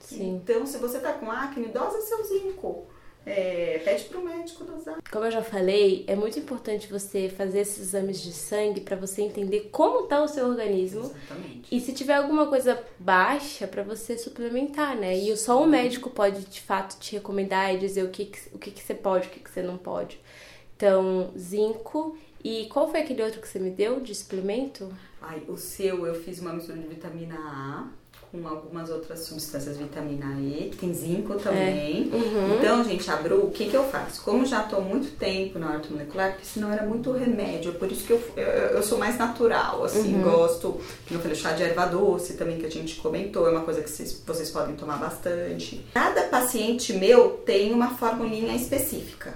Sim. Então, se você tá com acne, dosa seu zinco. É, pede pro médico dosar. Como eu já falei, é muito importante você fazer esses exames de sangue pra você entender como tá o seu organismo. Exatamente. E se tiver alguma coisa baixa, pra você suplementar, né? E só o médico pode, de fato, te recomendar e dizer o que, que- o que, que você pode, o que, que você não pode. Então, zinco. E qual foi aquele outro que você me deu de suplemento? Ai, o seu, eu fiz uma mistura de vitamina A com algumas outras substâncias, vitamina E, tem zinco também. Uhum. Então, gente, a Bru, o que, que eu faço? Como já estou há muito tempo na ortomolecular, porque senão era muito remédio, por isso que eu, eu, eu sou mais natural, assim, Uhum. gosto, como eu falei, chá de erva doce também, que a gente comentou, é uma coisa que vocês, vocês podem tomar bastante. Cada paciente meu tem uma formulinha específica.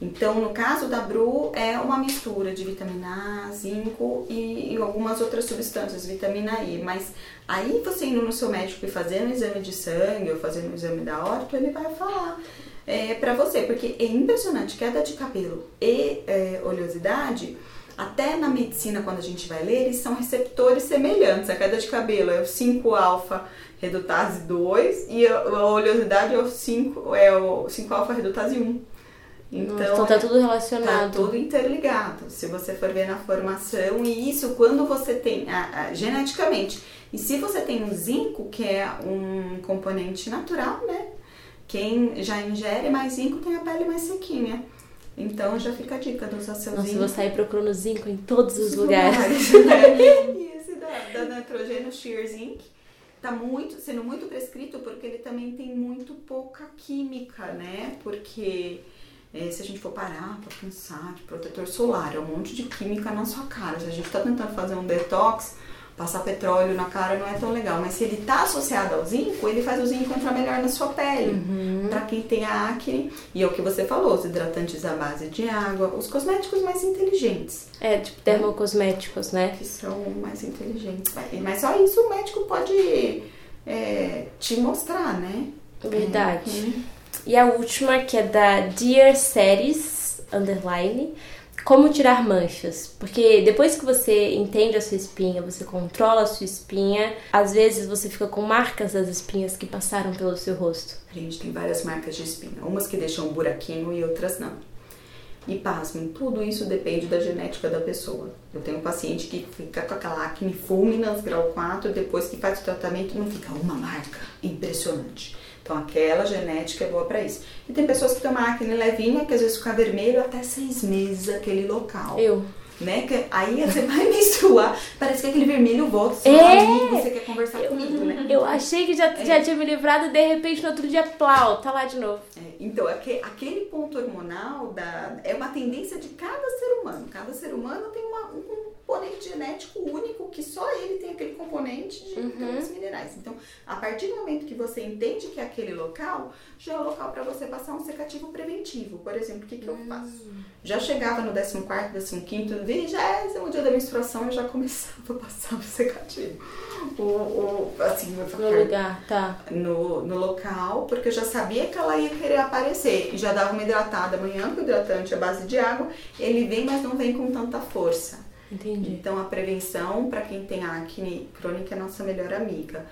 Então, no caso da Bru, é uma mistura de vitamina A, zinco e, e algumas outras substâncias, vitamina E. Mas aí você indo no seu médico e fazendo um exame de sangue ou fazendo um exame da orto, ele vai falar é, pra você. Porque é impressionante, queda de cabelo e é, oleosidade, até na medicina, quando a gente vai ler, eles são receptores semelhantes. A queda de cabelo é o 5-alfa redutase 2 e a, oleosidade é o 5 é o 5-alfa redutase 1. Então, Então tá tudo Tá relacionado. tudo interligado. Se você for ver na formação, e isso quando você tem a- a- geneticamente. E se você tem o zinco, que é um componente natural, né? Quem já ingere mais zinco tem a pele mais sequinha. Então já fica a dica de usar seu Nossa, eu zinco. vou sair procurando zinco em todos os lugares. e esse <laughs> <laughs> da, da Nitrogênio Sheer Zinc tá muito, sendo muito prescrito porque ele também tem muito pouca química, né? Porque eh, se a gente for parar pra pensar de protetor solar, é um monte de química na sua cara. Se a gente tá tentando fazer um detox, passar petróleo na cara não é tão legal. Mas se ele tá associado ao zinco, ele faz o zinco entrar melhor na sua pele. Pra quem tem acne, e é o que você falou, os hidratantes à base de água, os cosméticos mais inteligentes É, tipo dermocosméticos, né? que são mais inteligentes. Mas só isso o médico pode é, te mostrar, né? Verdade. Uhum. E a última, que é da Dear Series Underline. Como tirar manchas? Porque depois que você entende a sua espinha, você controla a sua espinha, às vezes você fica com marcas das espinhas que passaram pelo seu rosto. A gente tem várias marcas de espinha, umas que deixam um buraquinho e outras não. E pasmem, tudo isso depende da genética da pessoa. Eu tenho um paciente que fica com aquela acne fulminans grau 4, depois que faz o tratamento não fica uma marca impressionante. Então aquela genética é boa pra isso. E tem pessoas que têm uma acne levinha, que às vezes fica vermelho até seis meses aquele local. Eu. né? Que aí você <laughs> vai menstruar, parece que aquele vermelho volta, você É! amigo, você quer conversar comigo, né? <laughs> Eu achei que já, já tinha me livrado de repente no outro dia, plau, tá lá de novo. É, então, aque- aquele ponto hormonal da, é uma tendência de cada ser humano. Cada ser humano tem uma- um componente genético único que só ele tem aquele componente de os minerais. Então, a partir do momento que você entende que é aquele local, já é o local para você passar um secativo preventivo. Por exemplo, o que, que eu faço? Já chegava no 14º, 15º, 20 dia da menstruação, eu já começava a passar o secativo. O, o, assim, No lugar, tá. no, no local, porque eu já sabia que ela ia querer aparecer. E já dava uma hidratada amanhã, porque o hidratante é base de água, ele vem, mas não vem com tanta força. Entendi. Então a prevenção para quem tem acne crônica é nossa melhor amiga.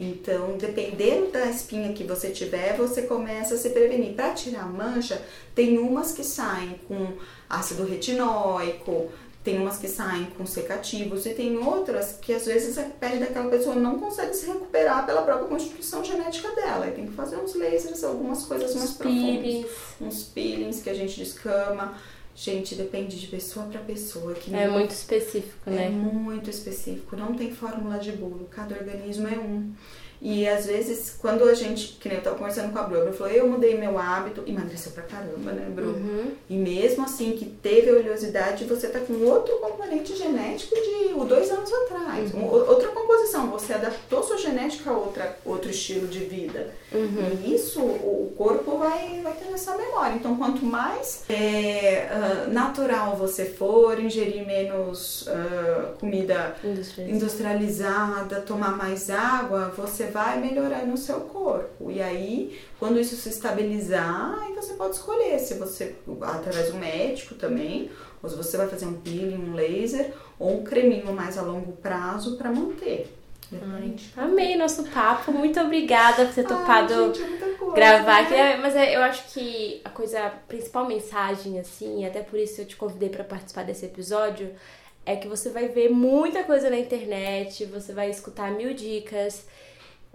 Então, dependendo da espinha que você tiver, você começa a se prevenir. Para tirar a mancha, tem umas que saem com ácido retinóico, tem umas que saem com secativos e tem outras que às vezes a pele daquela pessoa não consegue se recuperar pela própria constituição genética dela. E tem que fazer uns lasers, algumas coisas mais profundas Pires. uns peelings que a gente descama. Gente, depende de pessoa para pessoa. Que É muito específico, é né? muito específico. Não tem fórmula de bolo. Cada organismo é um. E às vezes, quando a gente, que nem eu tava conversando com a Bru, a Bru falou, eu mudei meu hábito, emagreceu pra caramba, né, Bru? Uhum. E mesmo assim que teve oleosidade, você tá com outro componente genético de dois anos atrás. Uhum. Outra composição, você adaptou sua genética a outra, outro estilo de vida. Uhum. E isso, o corpo vai, vai ter essa memória. Então, quanto mais é, uh, natural você for, ingerir menos uh, comida industrializada, tomar mais água, você vai melhorando o seu corpo. E aí, quando isso se estabilizar, aí você pode escolher se você, através do médico também, ou se você vai fazer um peeling, um laser, ou um creminho mais a longo prazo para manter. Ai, amei nosso papo, muito obrigada por ter topado Ai, gente, é gravar aqui. Né? Mas é, eu acho que a coisa, a principal mensagem, assim, até por isso eu te convidei para participar desse episódio, é que você vai ver muita coisa na internet, você vai escutar mil dicas.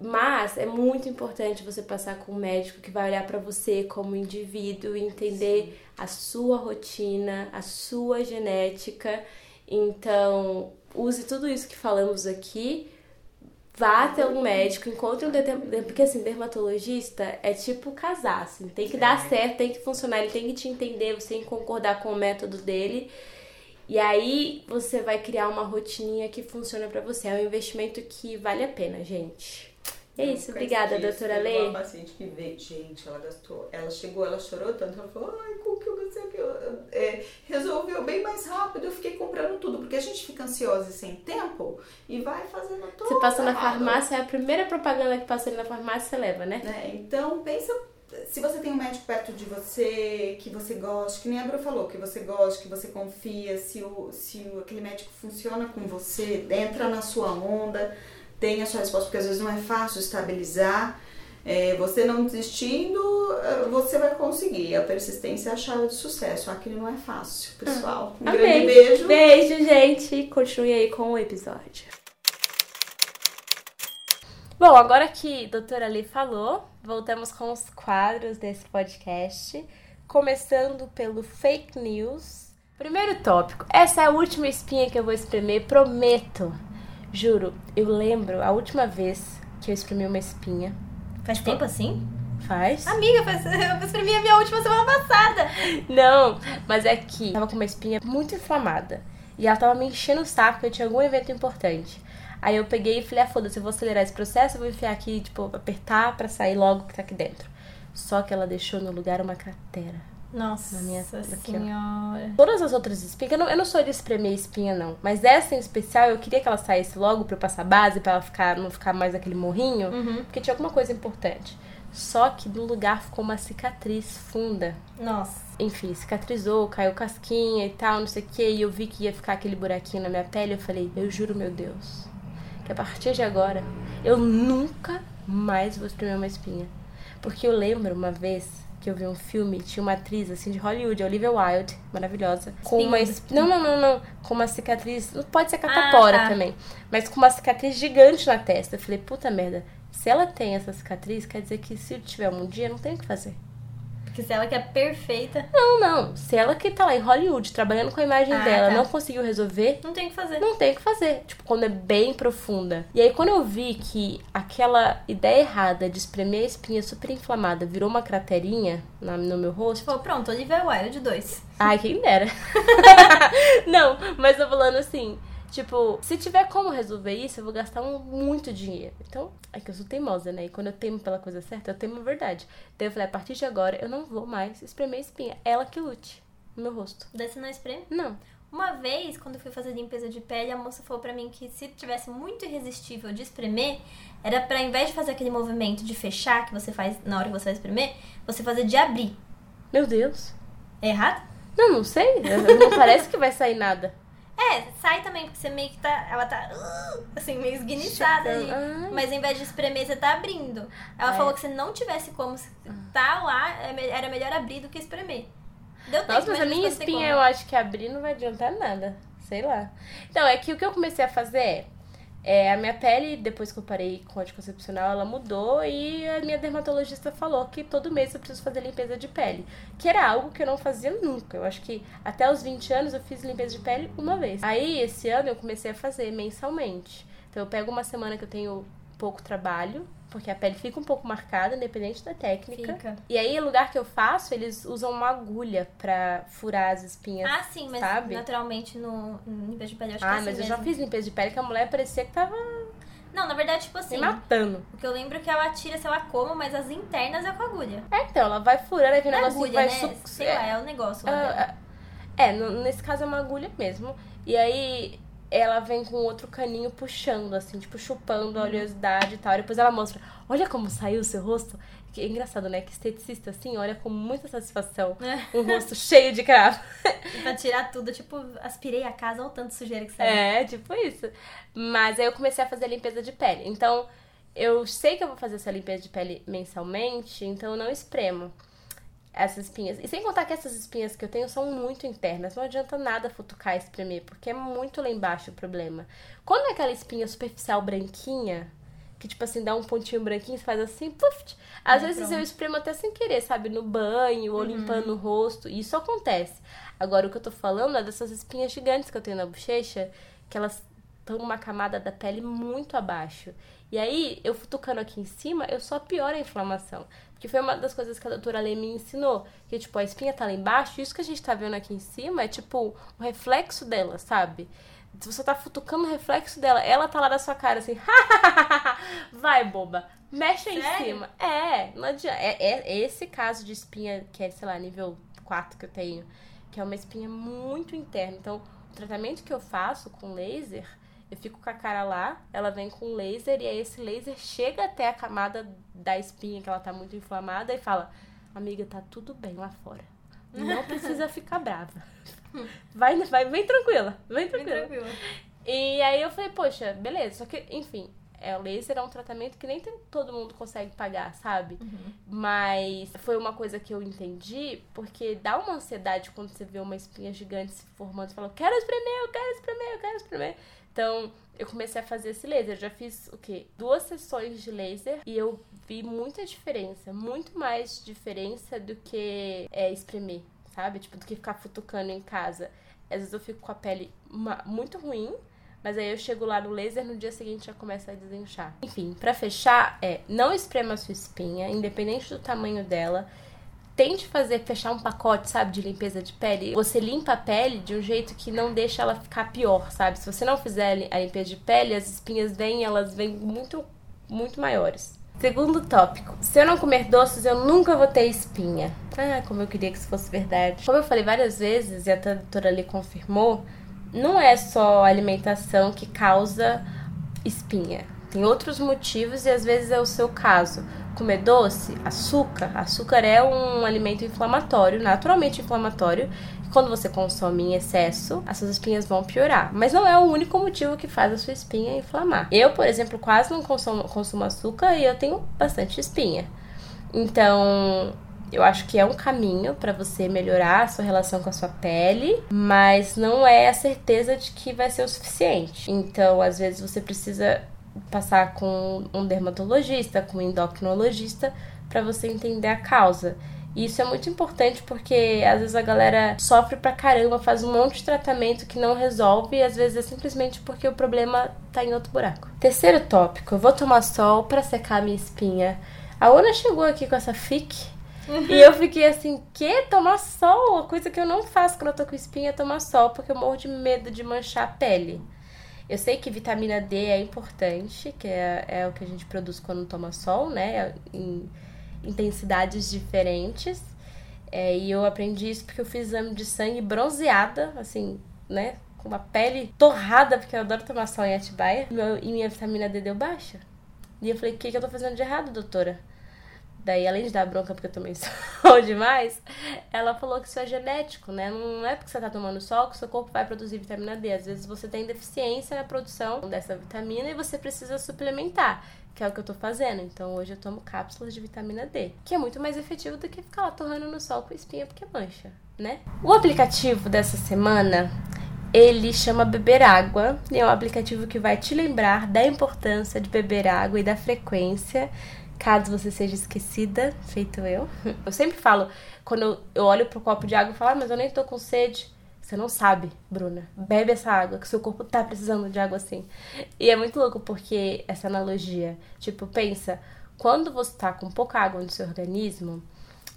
Mas é muito importante você passar com um médico que vai olhar para você como indivíduo e entender Sim. a sua rotina, a sua genética. Então, use tudo isso que falamos aqui, vá até um médico, encontre um dermatologista, porque assim, dermatologista é tipo casar, assim, tem que dar certo, tem que funcionar, ele tem que te entender, você tem que concordar com o método dele. E aí você vai criar uma rotininha que funciona para você. É um investimento que vale a pena, gente. É isso, obrigada, doutora Lê. Uma paciente que veio, gente, ela gastou, ela chegou, ela chorou tanto, ela falou, ai, como que eu gastei aqui? É, resolveu bem mais rápido, eu fiquei comprando tudo, porque a gente fica ansiosa e sem tempo e vai fazendo tudo. Você passa na farmácia, é a primeira propaganda que passa ali na farmácia, você leva, né? É, então, pensa se você tem um médico perto de você, que você gosta, que nem a Bru falou, que você gosta, que você confia, se, o, se o, aquele médico funciona com você, entra na sua onda, tem a sua resposta, porque às vezes não é fácil estabilizar. É, você não desistindo, é, você vai conseguir. A persistência é a chave de sucesso. Aquilo não é fácil, pessoal. Um Amei. grande beijo. Beijo, gente. Continue aí com o episódio. Bom, agora que a doutora Ali falou, voltamos com os quadros desse podcast. Começando pelo fake news. Primeiro tópico. Essa é a última espinha que eu vou espremer, prometo. Juro, eu lembro a última vez que eu espremi uma espinha. Faz tipo, tempo assim? Faz. Amiga, faz, <laughs> eu espremi a minha última semana passada. Não, mas é que tava com uma espinha muito inflamada. E ela tava me enchendo o saco porque eu tinha algum evento importante. Aí eu peguei e falei, ah, foda-se, eu vou acelerar esse processo, eu vou enfiar aqui, tipo, apertar pra sair logo que tá aqui dentro. Só que ela deixou no lugar uma cratera. Nossa, senhora. Todas as outras espinhas, eu não, eu não sou de espremer espinha, não. Mas essa em especial, eu queria que ela saísse logo pra eu passar base, pra ela ficar, não ficar mais aquele morrinho. Uhum. Porque tinha alguma coisa importante. Só que no lugar ficou uma cicatriz funda. Nossa. Enfim, cicatrizou, caiu casquinha e tal, não sei o que. E eu vi que ia ficar aquele buraquinho na minha pele. Eu falei, eu juro, meu Deus, que a partir de agora eu nunca mais vou espremer uma espinha. Porque eu lembro uma vez que eu vi um filme, tinha uma atriz assim de Hollywood, Olivia Wilde, maravilhosa, com uma não, não, não, não, com uma cicatriz, não pode ser catapora ah, tá. também, mas com uma cicatriz gigante na testa. Eu falei, puta merda, se ela tem essa cicatriz, quer dizer que se tiver um dia, não tem o que fazer. Porque se ela que é perfeita. Não, não. Se ela que tá lá em Hollywood trabalhando com a imagem ah, dela tá. não conseguiu resolver. Não tem o que fazer. Não tem o que fazer. Tipo, quando é bem profunda. E aí, quando eu vi que aquela ideia errada de espremer a espinha super inflamada virou uma craterinha na, no meu rosto. Pô, pronto, Olivia Wilde 2. Ai, quem dera. <laughs> <laughs> não, mas tô falando assim. Tipo, se tiver como resolver isso, eu vou gastar um, muito dinheiro. Então, é que eu sou teimosa, né? E quando eu temo pela coisa certa, eu temo a verdade. Então eu falei, a partir de agora, eu não vou mais espremer espinha. Ela que lute no meu rosto. Daí você não espreme? Não. Uma vez, quando eu fui fazer limpeza de pele, a moça falou pra mim que se tivesse muito irresistível de espremer, era pra, ao invés de fazer aquele movimento de fechar que você faz na hora que você vai espremer, você fazer de abrir. Meu Deus. É errado? Não, não sei. Não parece que vai sair nada. É, sai também, porque você meio que tá. Ela tá. Uh, assim, meio esguichada ali. Mas ao invés de espremer, você tá abrindo. Ela é. falou que se não tivesse como tá lá, é era melhor abrir do que espremer. Deu tempo, Nossa, mas a minha espinha eu acho que abrir não vai adiantar nada. Sei lá. Então, é que o que eu comecei a fazer é. É, a minha pele, depois que eu parei com anticoncepcional, ela mudou e a minha dermatologista falou que todo mês eu preciso fazer limpeza de pele. Que era algo que eu não fazia nunca. Eu acho que até os 20 anos eu fiz limpeza de pele uma vez. Aí, esse ano, eu comecei a fazer mensalmente. Então, eu pego uma semana que eu tenho pouco trabalho, porque a pele fica um pouco marcada, independente da técnica. Fica. E aí, o lugar que eu faço, eles usam uma agulha pra furar as espinhas. Ah, sim, mas sabe? naturalmente no no limpeza de pele eu acho Ah, que é assim mas eu mesmo. já fiz limpeza de pele que a mulher parecia que tava Não, na verdade, tipo assim, me matando. o que eu lembro é que ela tira, sei lá como, mas as internas é com agulha. É, então, ela vai furando, aí vem um é que agulha, vai né? Sei lá, é o negócio lá dela. Ah, É, no- nesse caso é uma agulha mesmo. E aí ela vem com outro caninho puxando, assim, tipo, chupando a oleosidade e tal. E depois ela mostra, olha como saiu o seu rosto. Que é engraçado, né? Que esteticista, assim, olha com muita satisfação É. um rosto <laughs> cheio de cravo. Pra tirar tudo, tipo, aspirei a casa, olha o tanto sujeira que saiu. É, tipo isso. Mas aí eu comecei a fazer limpeza de pele. Então, eu sei que eu vou fazer essa limpeza de pele mensalmente, então eu não espremo essas espinhas. E sem contar que essas espinhas que eu tenho são muito internas. Não adianta nada futucar e espremer, porque é muito lá embaixo o problema. Quando é aquela espinha superficial branquinha, que tipo assim, dá um pontinho branquinho, você faz assim, puf. Às É, vezes pronto. eu espremo até sem querer, sabe? No banho ou limpando o rosto. E isso acontece. Agora, o que eu tô falando é dessas espinhas gigantes que eu tenho na bochecha, que elas estão numa camada da pele muito abaixo. E aí, eu futucando aqui em cima, eu só pioro a inflamação. Porque foi uma das coisas que a doutora Lê me ensinou. Que, tipo, a espinha tá lá embaixo, e isso que a gente tá vendo aqui em cima é, tipo, um reflexo dela, sabe? Se você tá futucando o reflexo dela, ela tá lá na sua cara, assim, <laughs> vai, boba, mexe aí em Sério? cima. É, não adianta. É, é esse caso de espinha, que é, sei lá, nível 4 que eu tenho, que é uma espinha muito interna. Então, o tratamento que eu faço com laser, eu fico com a cara lá, ela vem com laser, e aí esse laser chega até a camada da espinha, que ela tá muito inflamada, e fala: Amiga, tá tudo bem lá fora. Não <laughs> precisa ficar brava. Vai, vai, vem tranquila, vem tranquila. tranquilo. E aí eu falei, poxa, beleza. Só que, enfim, é, o laser é um tratamento que nem tem- todo mundo consegue pagar, sabe? Mas foi uma coisa que eu entendi, porque dá uma ansiedade quando você vê uma espinha gigante se formando e fala, quero espremer, eu quero espremer, eu quero espremer. Então, eu comecei a fazer esse laser. Eu já fiz o quê? Duas sessões de laser e eu vi muita diferença. Muito mais diferença do que é, espremer, sabe? Tipo, do que ficar futucando em casa. Às vezes eu fico com a pele muito ruim, mas aí eu chego lá no laser no dia seguinte já começa a desinchar. Enfim, pra fechar, é não esprema a sua espinha, independente do tamanho dela. Tente fazer, fechar um pacote, sabe, de limpeza de pele. Você limpa a pele de um jeito que não deixa ela ficar pior, sabe? Se você não fizer a li- a limpeza de pele, as espinhas vêm, elas vêm muito, muito maiores. Segundo tópico, se eu não comer doces, eu nunca vou ter espinha. Ah, como eu queria que isso fosse verdade. Como eu falei várias vezes, e a doutora ali confirmou, não é só a alimentação que causa espinha. Tem outros motivos e às vezes é o seu caso. Comer doce, açúcar. Açúcar é um alimento inflamatório, naturalmente inflamatório. E quando você consome em excesso, as suas espinhas vão piorar. Mas não é o único motivo que faz a sua espinha inflamar. Eu, por exemplo, quase não consumo, consumo açúcar e eu tenho bastante espinha. Então, eu acho que é um caminho para você melhorar a sua relação com a sua pele, mas não é a certeza de que vai ser o suficiente. Então, às vezes você precisa passar com um dermatologista, com um endocrinologista para você entender a causa. E isso é muito importante porque às vezes a galera sofre pra caramba, faz um monte de tratamento que não resolve e às vezes é simplesmente porque o problema tá em outro buraco. Terceiro tópico, eu vou tomar sol pra secar a minha espinha. A Ana chegou aqui com essa fic e eu fiquei assim, que tomar sol? A coisa que eu não faço quando eu tô com espinha é tomar sol, porque eu morro de medo de manchar a pele. Eu sei que vitamina D é importante, que é, é o que a gente produz quando toma sol, né? Em intensidades diferentes. É, e eu aprendi isso porque eu fiz exame de sangue bronzeada, assim, né? Com uma pele torrada, porque eu adoro tomar sol em Atibaia. E minha vitamina D deu baixa. E eu falei, o que, que eu tô fazendo de errado, doutora? Daí, além de dar bronca porque eu tomei <laughs> sol demais, ela falou que isso é genético, né? Não é porque você tá tomando sol que seu corpo vai produzir vitamina D. Às vezes você tem deficiência na produção dessa vitamina e você precisa suplementar, que é o que eu tô fazendo. Então, hoje eu tomo cápsulas de vitamina D, que é muito mais efetivo do que ficar lá torrando no sol com espinha porque mancha, né? O aplicativo dessa semana ele chama Beber Água e é um aplicativo que vai te lembrar da importância de beber água e da frequência caso você seja esquecida, feito eu. <laughs> Eu sempre falo, quando eu olho pro copo de água e falo, ah, mas eu nem tô com sede. Você não sabe, Bruna. Bebe essa água, que seu corpo tá precisando de água assim. E é muito louco porque essa analogia, tipo, pensa, quando você tá com pouca água no seu organismo,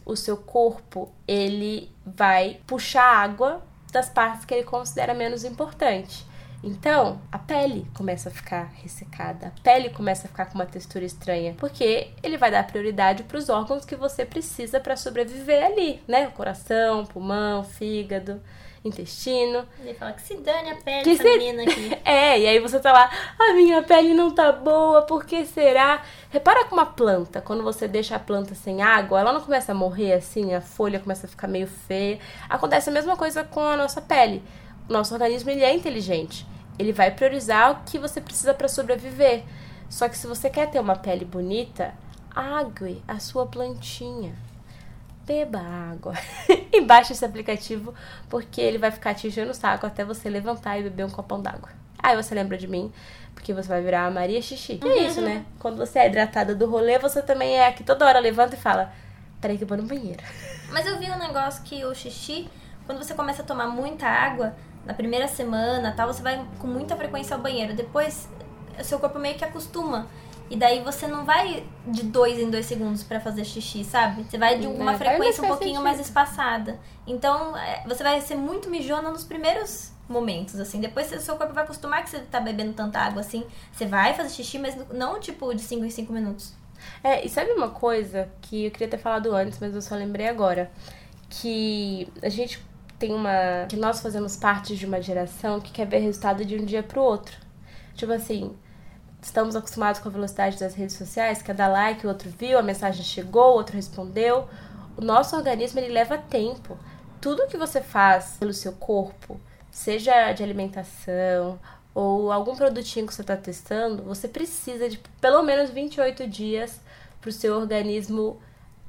o seu corpo, ele vai puxar água das partes que ele considera menos importante. Então, a pele começa a ficar ressecada, a pele começa a ficar com uma textura estranha, porque ele vai dar prioridade para os órgãos que você precisa para sobreviver ali, né? O coração, pulmão, fígado intestino. Ele fala que se dane a pele que se... menina aqui. <laughs> É, e aí você tá lá, a minha pele não tá boa, por que será? Repara com uma planta, quando você deixa a planta sem água, ela não começa a morrer assim, a folha começa a ficar meio feia. Acontece a mesma coisa com a nossa pele. Nosso organismo ele é inteligente. Ele vai priorizar o que você precisa para sobreviver. Só que se você quer ter uma pele bonita, ague a sua plantinha beba água. <laughs> e baixe esse aplicativo, porque ele vai ficar te enchendo o saco até você levantar e beber um copão d'água. Aí você lembra de mim, porque você vai virar a Maria Xixi. E é isso, né? Quando você é hidratada do rolê, você também é que toda hora levanta e fala: peraí que eu vou no banheiro. Mas eu vi um negócio que o xixi, quando você começa a tomar muita água, na primeira semana, tal, você vai com muita frequência ao banheiro. Depois, o seu corpo meio que acostuma. E daí você não vai de dois em dois segundos para fazer xixi, sabe? Você vai de uma frequência um pouquinho mais espaçada. Então, é, você vai ser muito mijona nos primeiros momentos, assim. Depois o seu corpo vai acostumar que você tá bebendo tanta água, assim. Você vai fazer xixi, mas não, tipo, de 5 em 5 minutos. É, e sabe uma coisa que eu queria ter falado antes, mas eu só lembrei agora? Que a gente tem uma... Que nós fazemos parte de uma geração que quer ver resultado de um dia pro outro. Tipo assim, estamos acostumados com a velocidade das redes sociais, cada like o outro viu, a mensagem chegou, o outro respondeu. O nosso organismo ele leva tempo. Tudo que você faz pelo seu corpo, seja de alimentação ou algum produtinho que você está testando, você precisa de pelo menos 28 dias para o seu organismo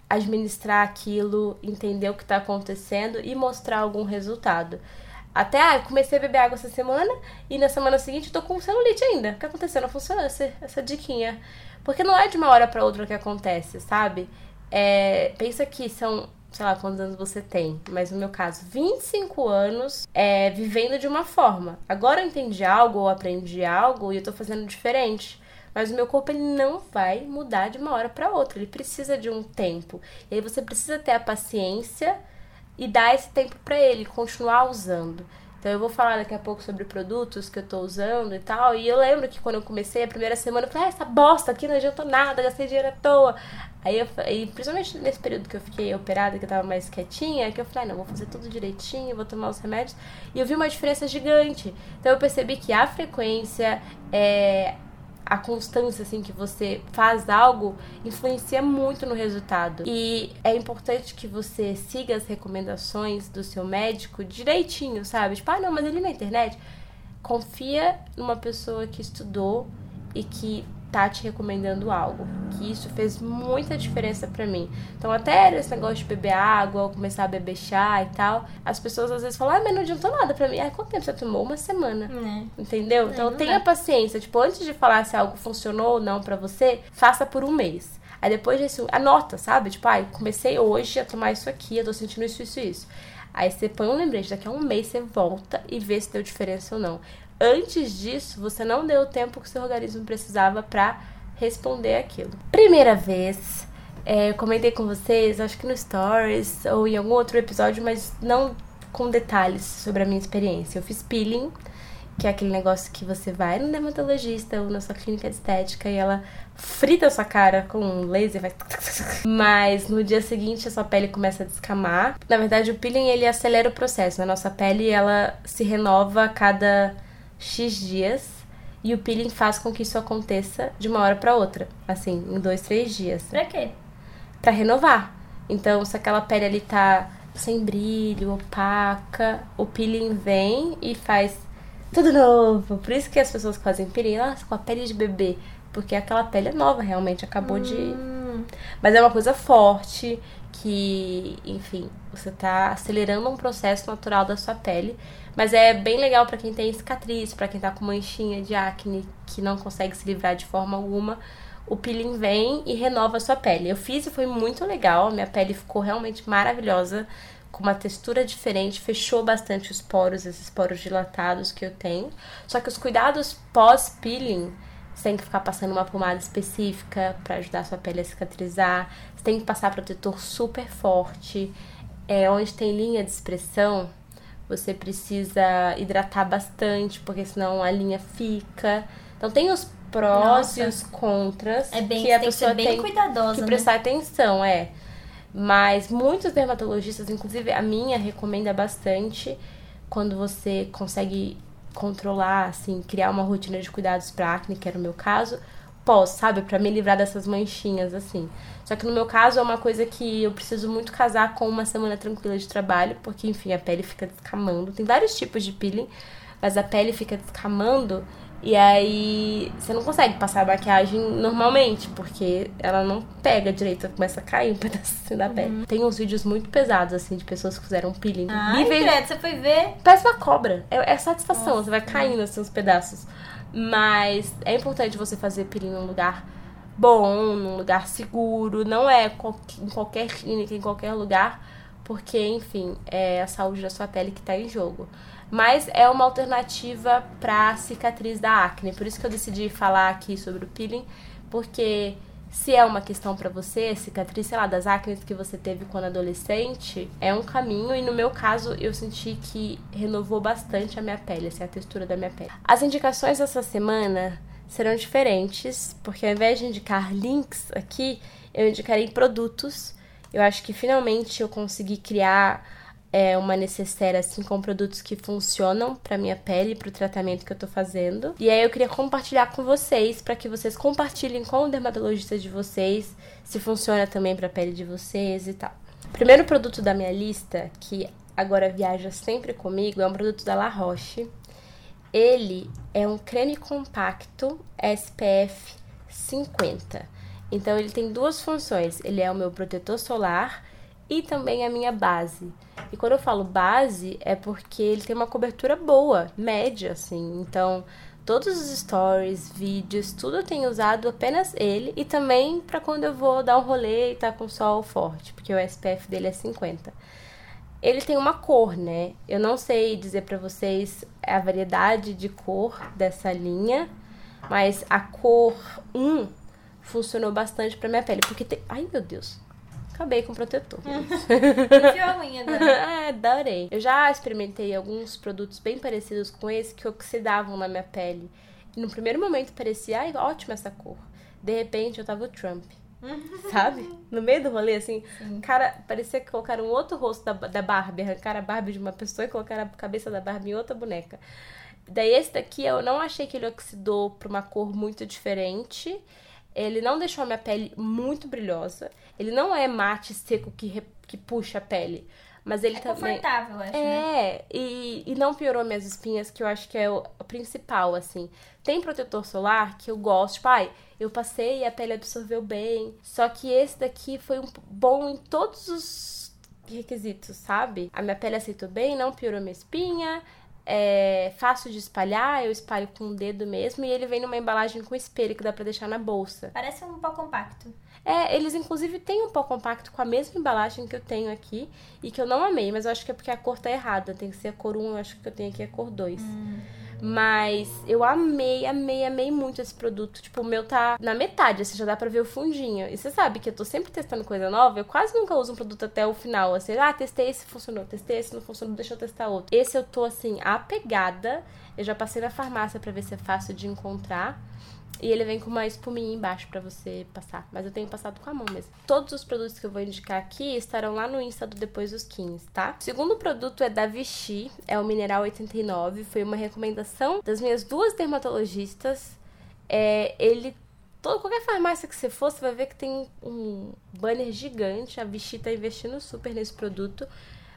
administrar aquilo, entender o que está acontecendo e mostrar algum resultado. Até, ah, comecei a beber água essa semana e na semana seguinte eu tô com celulite ainda. O que aconteceu? Não funcionou essa, essa diquinha. Porque não é de uma hora para outra que acontece, sabe? É, pensa que são, sei lá, quantos anos você tem, mas no meu caso, 25 anos é, vivendo de uma forma. Agora eu entendi algo ou aprendi algo e eu tô fazendo diferente. Mas o meu corpo ele não vai mudar de uma hora para outra, ele precisa de um tempo. E aí você precisa ter a paciência e dar esse tempo para ele continuar usando. Então eu vou falar daqui a pouco sobre produtos que eu tô usando e tal. E eu lembro que quando eu comecei a primeira semana, eu falei, ah, essa bosta aqui não adiantou nada, gastei dinheiro à toa. Aí eu e principalmente nesse período que eu fiquei operada, que eu tava mais quietinha, que eu falei, ah, não, vou fazer tudo direitinho, vou tomar os remédios. E eu vi uma diferença gigante. Então eu percebi que a frequência, é, a constância assim que você faz algo influencia muito no resultado. E é importante que você siga as recomendações do seu médico direitinho, sabe? Tipo, ah, não, mas ele na internet confia numa pessoa que estudou e que tá te recomendando algo. Que isso fez muita diferença para mim. Então, até esse negócio de beber água, ou começar a beber chá e tal, as pessoas às vezes falam, ah, mas não adiantou nada pra mim. Ah, quanto tempo você tomou? Uma semana. É. Entendeu? É, então, tenha é. paciência. Tipo, antes de falar se algo funcionou ou não para você, faça por um mês. Aí depois disso, anota, sabe? Tipo, ai, ah, comecei hoje a tomar isso aqui, eu tô sentindo isso, isso, isso. Aí você põe um lembrete, daqui a um mês você volta e vê se deu diferença ou não antes disso, você não deu o tempo que seu organismo precisava para responder aquilo. Primeira vez, é, comentei com vocês, acho que no Stories ou em algum outro episódio, mas não com detalhes sobre a minha experiência. Eu fiz peeling, que é aquele negócio que você vai no dermatologista ou na sua clínica de estética e ela frita a sua cara com um laser, vai. <laughs> Mas no dia seguinte a sua pele começa a descamar. Na verdade, o peeling ele acelera o processo. Na né? nossa pele ela se renova a cada X dias e o peeling faz com que isso aconteça de uma hora para outra, assim, em dois, três dias. Pra quê? Pra renovar. Então, se aquela pele ali tá sem brilho, opaca, o peeling vem e faz tudo novo. Por isso que as pessoas que fazem peeling, elas com a pele de bebê, porque aquela pele é nova, realmente acabou hum. de. Mas é uma coisa forte que, enfim, você tá acelerando um processo natural da sua pele mas é bem legal para quem tem cicatriz, para quem tá com manchinha de acne, que não consegue se livrar de forma alguma. O peeling vem e renova a sua pele. Eu fiz e foi muito legal, minha pele ficou realmente maravilhosa com uma textura diferente, fechou bastante os poros, esses poros dilatados que eu tenho. Só que os cuidados pós-peeling, você tem que ficar passando uma pomada específica para ajudar a sua pele a cicatrizar. Você tem que passar protetor super forte. É, onde tem linha de expressão, você precisa hidratar bastante, porque senão a linha fica. Então tem os prós Nossa. e os contras é bem, que a pessoa tem, tem cuidadosa, que né? prestar atenção, é. Mas muitos dermatologistas, inclusive a minha, recomenda bastante quando você consegue controlar, assim, criar uma rotina de cuidados para acne, que era o meu caso, posso, sabe, para me livrar dessas manchinhas assim. Só que no meu caso é uma coisa que eu preciso muito casar com uma semana tranquila de trabalho, porque enfim, a pele fica descamando. Tem vários tipos de peeling, mas a pele fica descamando e aí você não consegue passar a maquiagem normalmente, porque ela não pega direito, começa a cair um <laughs> pedacinho da pele. Uhum. Tem uns vídeos muito pesados, assim, de pessoas que fizeram peeling. Ai, credo, você foi ver? Parece uma cobra. É, é satisfação, Nossa. você vai caindo assim os pedaços. Mas é importante você fazer peeling num lugar bom, num lugar seguro. Não é em qualquer clínica, em qualquer lugar, porque, enfim, é a saúde da sua pele que tá em jogo mas é uma alternativa para cicatriz da acne. Por isso que eu decidi falar aqui sobre o peeling, porque se é uma questão para você, cicatriz, sei lá, das acnes que você teve quando adolescente, é um caminho e no meu caso eu senti que renovou bastante a minha pele, assim, a textura da minha pele. As indicações dessa semana serão diferentes, porque ao invés de indicar links aqui, eu indicarei produtos. Eu acho que finalmente eu consegui criar é uma necessaire assim com produtos que funcionam para minha pele, para o tratamento que eu tô fazendo. E aí eu queria compartilhar com vocês para que vocês compartilhem com o dermatologista de vocês se funciona também para a pele de vocês e tal. Primeiro produto da minha lista que agora viaja sempre comigo é um produto da La Roche. Ele é um creme compacto SPF 50. Então ele tem duas funções. Ele é o meu protetor solar e também a minha base. E quando eu falo base, é porque ele tem uma cobertura boa, média, assim. Então, todos os stories, vídeos, tudo eu tenho usado apenas ele. E também para quando eu vou dar um rolê e tá com sol forte, porque o SPF dele é 50. Ele tem uma cor, né? Eu não sei dizer para vocês a variedade de cor dessa linha, mas a cor 1 funcionou bastante para minha pele, porque tem... Ai, meu Deus acabei com o protetor. <laughs> Enfiou a unha agora. é, adorei. Eu já experimentei alguns produtos bem parecidos com esse que oxidavam na minha pele. E no primeiro momento parecia, ai, ótima essa cor. De repente eu tava o Trump. <laughs> Sabe? No meio do rolê, assim, Sim. cara, parecia que colocaram um outro rosto da, da Barbie, arrancaram a Barbie de uma pessoa e colocaram a cabeça da Barbie em outra boneca. Daí esse daqui eu não achei que ele oxidou pra uma cor muito diferente. Ele não deixou a minha pele muito brilhosa. Ele não é mate seco que, re... que puxa a pele. Mas ele é também. confortável, acho. É, né? e, e não piorou minhas espinhas, que eu acho que é o, principal, assim. Tem protetor solar que eu gosto. Tipo, ai, eu passei e a pele absorveu bem. Só que esse daqui foi um bom em todos os requisitos, sabe? A minha pele aceitou bem, não piorou minha espinha, é fácil de espalhar, eu espalho com o dedo mesmo e ele vem numa embalagem com espelho que dá para deixar na bolsa. Parece um pó compacto. É, eles inclusive têm um pó compacto com a mesma embalagem que eu tenho aqui e que eu não amei, mas eu acho que é porque a cor tá errada, tem que ser a cor 1, eu acho que eu tenho aqui a cor 2. Hum. Mas eu amei, amei, amei muito esse produto. Tipo, o meu tá na metade, assim, já dá pra ver o fundinho. E você sabe que eu tô sempre testando coisa nova, eu quase nunca uso um produto até o final. Assim, ah, testei esse, funcionou, testei esse, não funcionou, deixa eu testar outro. Esse eu tô, assim, apegada. Eu já passei na farmácia para ver se é fácil de encontrar. E ele vem com uma espuminha embaixo para você passar. Mas eu tenho passado com a mão mesmo. Todos os produtos que eu vou indicar aqui estarão lá no Insta do Depois dos 15, tá? O segundo produto é da Vichy, é o Mineral 89. Foi uma recomendação das minhas duas dermatologistas. É, ele Toda, qualquer farmácia que você for, você vai ver que tem um banner gigante. A Vichy tá investindo super nesse produto.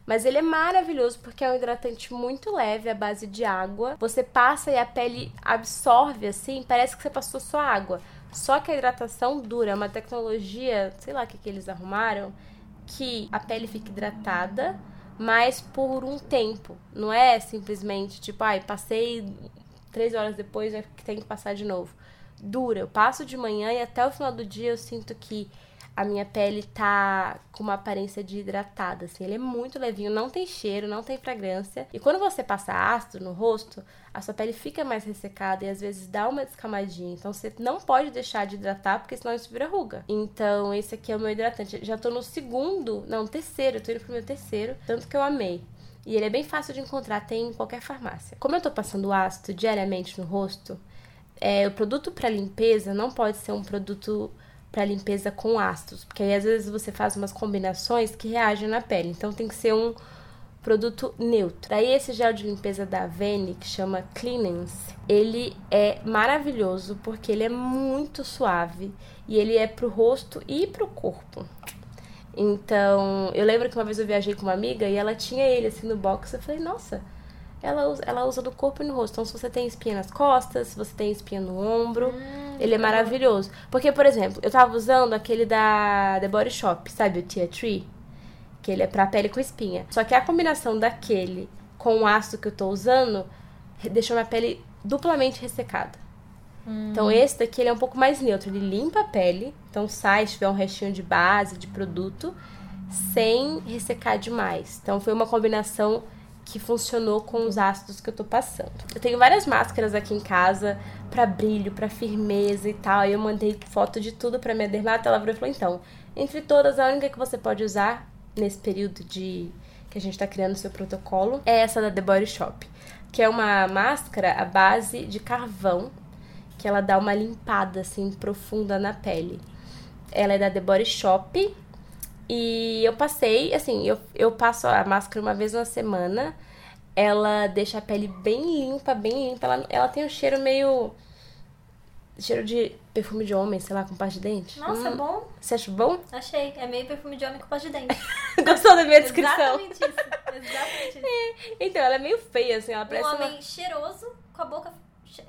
Mas ele é maravilhoso porque é um hidratante muito leve, à base de água. Você passa e a pele absorve assim, parece que você passou só água. Só que a hidratação dura, é uma tecnologia, sei lá o que, que eles arrumaram, que a pele fica hidratada, mas por um tempo. Não é simplesmente tipo, ai, passei três horas depois, é tem que passar de novo. Dura. Eu passo de manhã e até o final do dia eu sinto que a minha pele tá com uma aparência de hidratada, assim. Ele é muito levinho, não tem cheiro, não tem fragrância. E quando você passa ácido no rosto, a sua pele fica mais ressecada e às vezes dá uma descamadinha. Então você não pode deixar de hidratar, porque senão isso vira ruga. Então esse aqui é o meu hidratante. Já tô no segundo, não, terceiro, tô indo pro meu terceiro, tanto que eu amei. E ele é bem fácil de encontrar, tem em qualquer farmácia. Como eu tô passando ácido diariamente no rosto, é, o produto para limpeza não pode ser um produto para limpeza com ácidos, porque aí às vezes você faz umas combinações que reagem na pele. Então tem que ser um produto neutro. Daí esse gel de limpeza da Avene, que chama Cleanance, ele é maravilhoso porque ele é muito suave e ele é pro rosto e pro corpo. Então, eu lembro que uma vez eu viajei com uma amiga e ela tinha ele assim no box. Eu falei, nossa, ela usa, ela usa no corpo e no rosto. Então, se você tem espinha nas costas, se você tem espinha no ombro, hum, ele é maravilhoso. Porque, por exemplo, eu tava usando aquele da The Body Shop, sabe? O Tia Tree. Que ele é pra pele com espinha. Só que a combinação daquele com o ácido que eu tô usando deixou minha pele duplamente ressecada. Hum. Então, esse daqui ele é um pouco mais neutro. Ele limpa a pele. Então, sai se tiver um restinho de base, de produto, sem ressecar demais. Então, foi uma combinação que funcionou com os ácidos que eu tô passando. Eu tenho várias máscaras aqui em casa para brilho, para firmeza e tal. E eu mandei foto de tudo para minha dermato, ela falou então, entre todas a única que você pode usar nesse período de que a gente tá criando o seu protocolo é essa da The Body Shop, que é uma máscara à base de carvão, que ela dá uma limpada assim profunda na pele. Ela é da The Body Shop e eu passei, assim, eu, eu passo a máscara uma vez na semana. Ela deixa a pele bem limpa, bem limpa. Ela, ela tem um cheiro meio. Cheiro de perfume de homem, sei lá, com pasta de dente. Nossa, é hum. bom. Você acha bom? Achei. É meio perfume de homem com pasta de dente. <laughs> Gostou da minha descrição? Exatamente isso. Exatamente isso. É, <laughs> então, ela é meio feia, assim. Ela parece um homem uma... cheiroso com a boca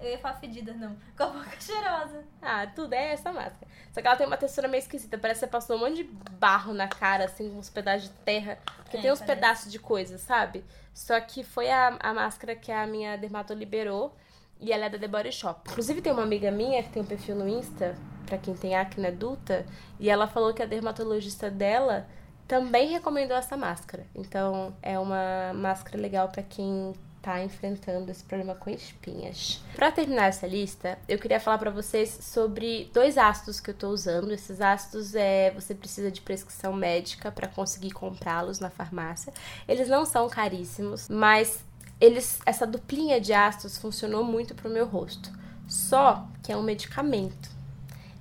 eu ia falar fedida, não. <laughs> Com a boca cheirosa. Ah, tudo é essa máscara. Só que ela tem uma textura meio esquisita. Parece que você passou um monte de barro na cara, assim, uns pedaços de terra. Porque é, tem uns parece. pedaços de coisa, sabe? Só que foi a, a máscara que a minha dermato liberou. E ela é da The Body Shop. Inclusive, tem uma amiga minha que tem um perfil no Insta, pra quem tem acne adulta. E ela falou que a dermatologista dela também recomendou essa máscara. Então, é uma máscara legal para quem tá enfrentando esse problema com espinhas. Para terminar essa lista, eu queria falar para vocês sobre dois ácidos que eu tô usando. Esses ácidos é você precisa de prescrição médica para conseguir comprá-los na farmácia. Eles não são caríssimos, mas eles essa duplinha de ácidos funcionou muito pro meu rosto. Só que é um medicamento.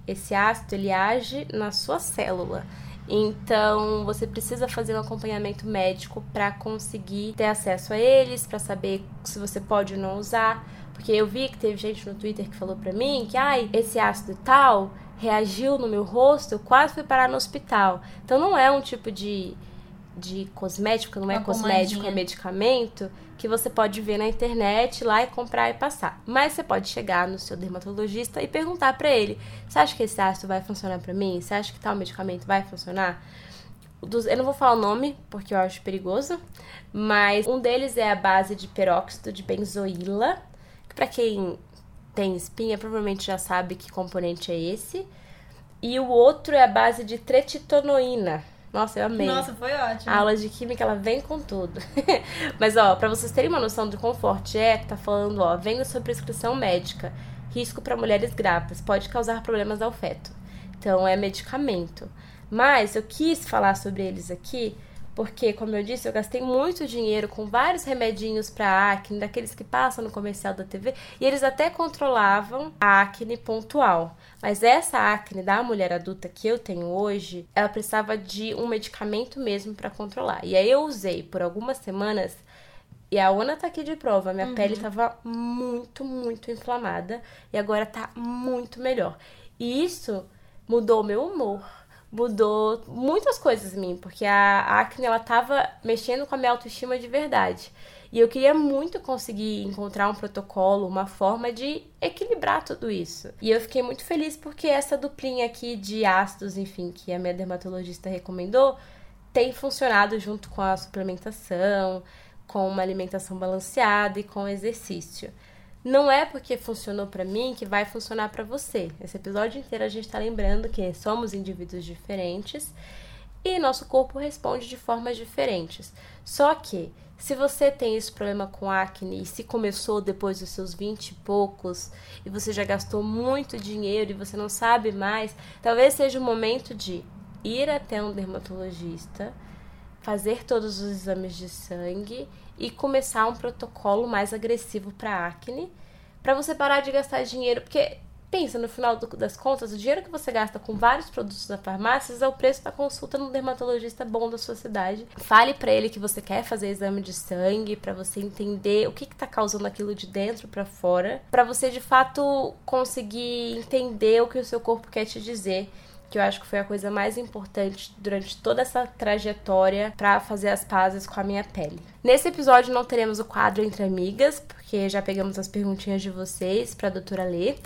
Esse ácido ele age na sua célula. Então, você precisa fazer um acompanhamento médico para conseguir ter acesso a eles, para saber se você pode ou não usar. Porque eu vi que teve gente no Twitter que falou pra mim que, ai, esse ácido tal reagiu no meu rosto, eu quase fui parar no hospital. Então, não é um tipo de, de cosmético, não é Uma cosmético, é medicamento que você pode ver na internet lá e comprar e passar. Mas você pode chegar no seu dermatologista e perguntar para ele: "Você acha que esse ácido vai funcionar para mim? Você acha que tal medicamento vai funcionar?" Eu não vou falar o nome porque eu acho perigoso, mas um deles é a base de peróxido de benzoíla, que para quem tem espinha provavelmente já sabe que componente é esse. E o outro é a base de tretinoína, nossa, eu amei. Nossa, foi ótimo. A aula de química, ela vem com tudo. <laughs> Mas, ó, pra vocês terem uma noção do conforto, é que tá falando, ó, vendo sua prescrição médica. Risco para mulheres grávidas, pode causar problemas ao feto. Então, é medicamento. Mas eu quis falar sobre eles aqui porque, como eu disse, eu gastei muito dinheiro com vários remedinhos para acne, daqueles que passam no comercial da TV, e eles até controlavam a acne pontual. Mas essa acne da mulher adulta que eu tenho hoje, ela precisava de um medicamento mesmo para controlar. E aí eu usei por algumas semanas e a Ana tá aqui de prova. Minha uhum. pele tava muito, muito inflamada. E agora tá muito melhor. E isso mudou meu humor mudou muitas coisas em mim, porque a acne ela tava mexendo com a minha autoestima de verdade. E eu queria muito conseguir encontrar um protocolo, uma forma de equilibrar tudo isso. E eu fiquei muito feliz porque essa duplinha aqui de ácidos, enfim, que a minha dermatologista recomendou, tem funcionado junto com a suplementação, com uma alimentação balanceada e com exercício. não é porque funcionou para mim que vai funcionar para você. Esse episódio inteiro a gente tá lembrando que somos indivíduos diferentes e nosso corpo responde de formas diferentes. Só que se você tem esse problema com acne e se começou depois dos seus 20 e poucos e você já gastou muito dinheiro e você não sabe mais, talvez seja o momento de ir até um dermatologista, fazer todos os exames de sangue e começar um protocolo mais agressivo para acne, para você parar de gastar dinheiro, porque pensa, no final do, das contas, o dinheiro que você gasta com vários produtos da farmácia é o preço da consulta no dermatologista bom da sua cidade. Fale para ele que você quer fazer exame de sangue para você entender o que está causando aquilo de dentro para fora, para você de fato conseguir entender o que o seu corpo quer te dizer que eu acho que foi a coisa mais importante durante toda essa trajetória para fazer as pazes com a minha pele. Nesse episódio não teremos o quadro Entre Amigas, porque já pegamos as perguntinhas de vocês para a doutora ler,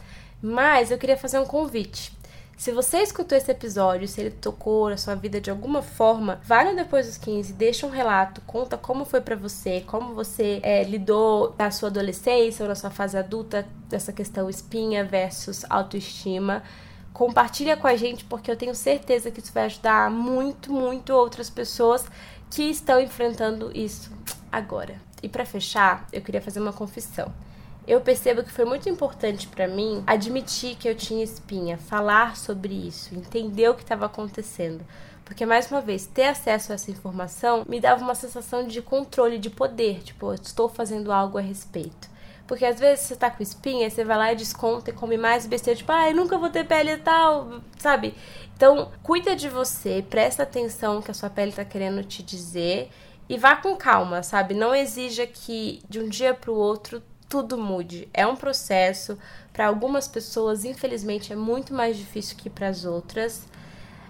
mas eu queria fazer um convite. Se você escutou esse episódio, se ele tocou na sua vida de alguma forma, vai no Depois dos 15, deixa um relato, conta como foi para você, como você é, lidou na sua adolescência ou na sua fase adulta, dessa questão espinha versus autoestima. Compartilha com a gente, porque eu tenho certeza que isso vai ajudar muito, muito outras pessoas que estão enfrentando isso agora. E para fechar, eu queria fazer uma confissão eu percebo que foi muito importante para mim admitir que eu tinha espinha, falar sobre isso, entender o que estava acontecendo. Porque, mais uma vez, ter acesso a essa informação me dava uma sensação de controle, de poder. Tipo, eu estou fazendo algo a respeito. Porque às vezes você tá com espinha, você vai lá e desconta e come mais besteira, tipo, ah, nunca vou ter pele e tal, sabe? Então, cuida de você, presta atenção que a sua pele tá querendo te dizer e vá com calma, sabe? Não exija que de um dia pro outro tudo mude. É um processo. Para algumas pessoas, infelizmente, é muito mais difícil que para as outras.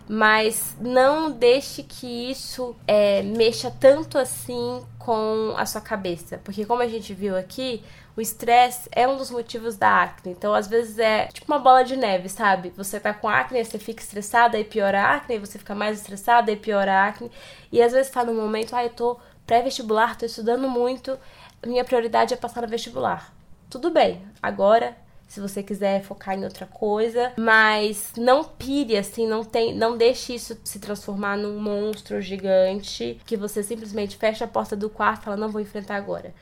Mas não deixe que isso é, mexa tanto assim com a sua cabeça. Porque, como a gente viu aqui, o estresse é um dos motivos da acne. Então, às vezes é tipo uma bola de neve, sabe? Você tá com acne, você fica estressada e piora a acne, você fica mais estressada e piora a acne. E às vezes tá no momento, ah, eu tô pré-vestibular, tô estudando muito minha prioridade é passar no vestibular. Tudo bem, agora se você quiser focar em outra coisa, mas não pire assim, não tem, não deixe isso se transformar num monstro gigante que você simplesmente fecha a porta do quarto e fala não vou enfrentar agora.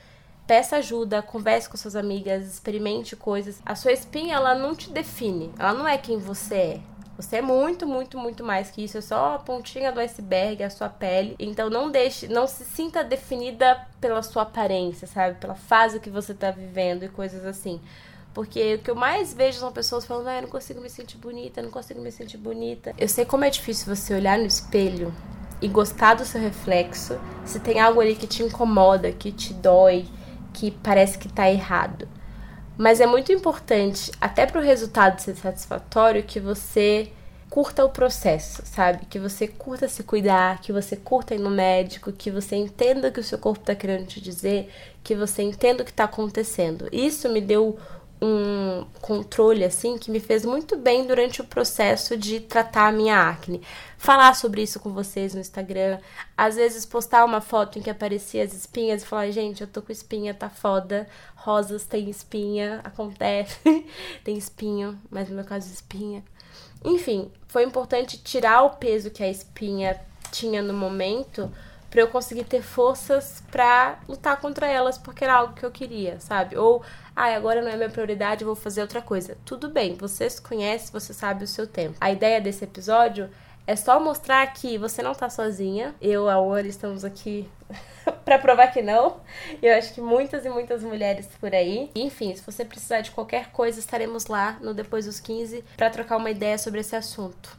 Peça ajuda, converse com suas amigas, experimente coisas. A sua espinha ela não te define, ela não é quem você é. Você é muito, muito, muito mais que isso. É só a pontinha do iceberg, a sua pele. Então não deixe, não se sinta definida pela sua aparência, sabe? Pela fase que você tá vivendo e coisas assim. Porque o que eu mais vejo são pessoas falando, ah, eu não consigo me sentir bonita, não consigo me sentir bonita. Eu sei como é difícil você olhar no espelho e gostar do seu reflexo, se tem algo ali que te incomoda, que te dói, que parece que tá errado. Mas é muito importante, até para o resultado ser satisfatório, que você curta o processo, sabe? Que você curta se cuidar, que você curta ir no médico, que você entenda o que o seu corpo está querendo te dizer, que você entenda o que está acontecendo. Isso me deu um controle assim que me fez muito bem durante o processo de tratar a minha acne. Falar sobre isso com vocês no Instagram, às vezes postar uma foto em que aparecia as espinhas e falar, gente, eu tô com espinha, tá foda. Rosas tem espinha, acontece. <laughs> tem espinho, mas no meu caso espinha. Enfim, foi importante tirar o peso que a espinha tinha no momento para eu conseguir ter forças para lutar contra elas, porque era algo que eu queria, sabe? Ou, ah, agora não é minha prioridade, vou fazer outra coisa. Tudo bem, você se conhece, você sabe o seu tempo. A ideia desse episódio é só mostrar que você não tá sozinha. Eu, a Ori, estamos aqui <laughs> para provar que não. Eu acho que muitas e muitas mulheres por aí. Enfim, se você precisar de qualquer coisa, estaremos lá no Depois dos 15 para trocar uma ideia sobre esse assunto.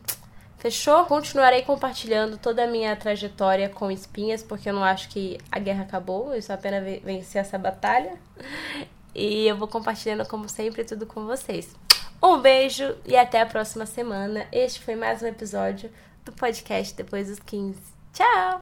Fechou? Continuarei compartilhando toda a minha trajetória com espinhas, porque eu não acho que a guerra acabou, eu só apenas venci essa batalha. E eu vou compartilhando, como sempre, tudo com vocês. Um beijo e até a próxima semana. Este foi mais um episódio do podcast Depois dos 15. Tchau!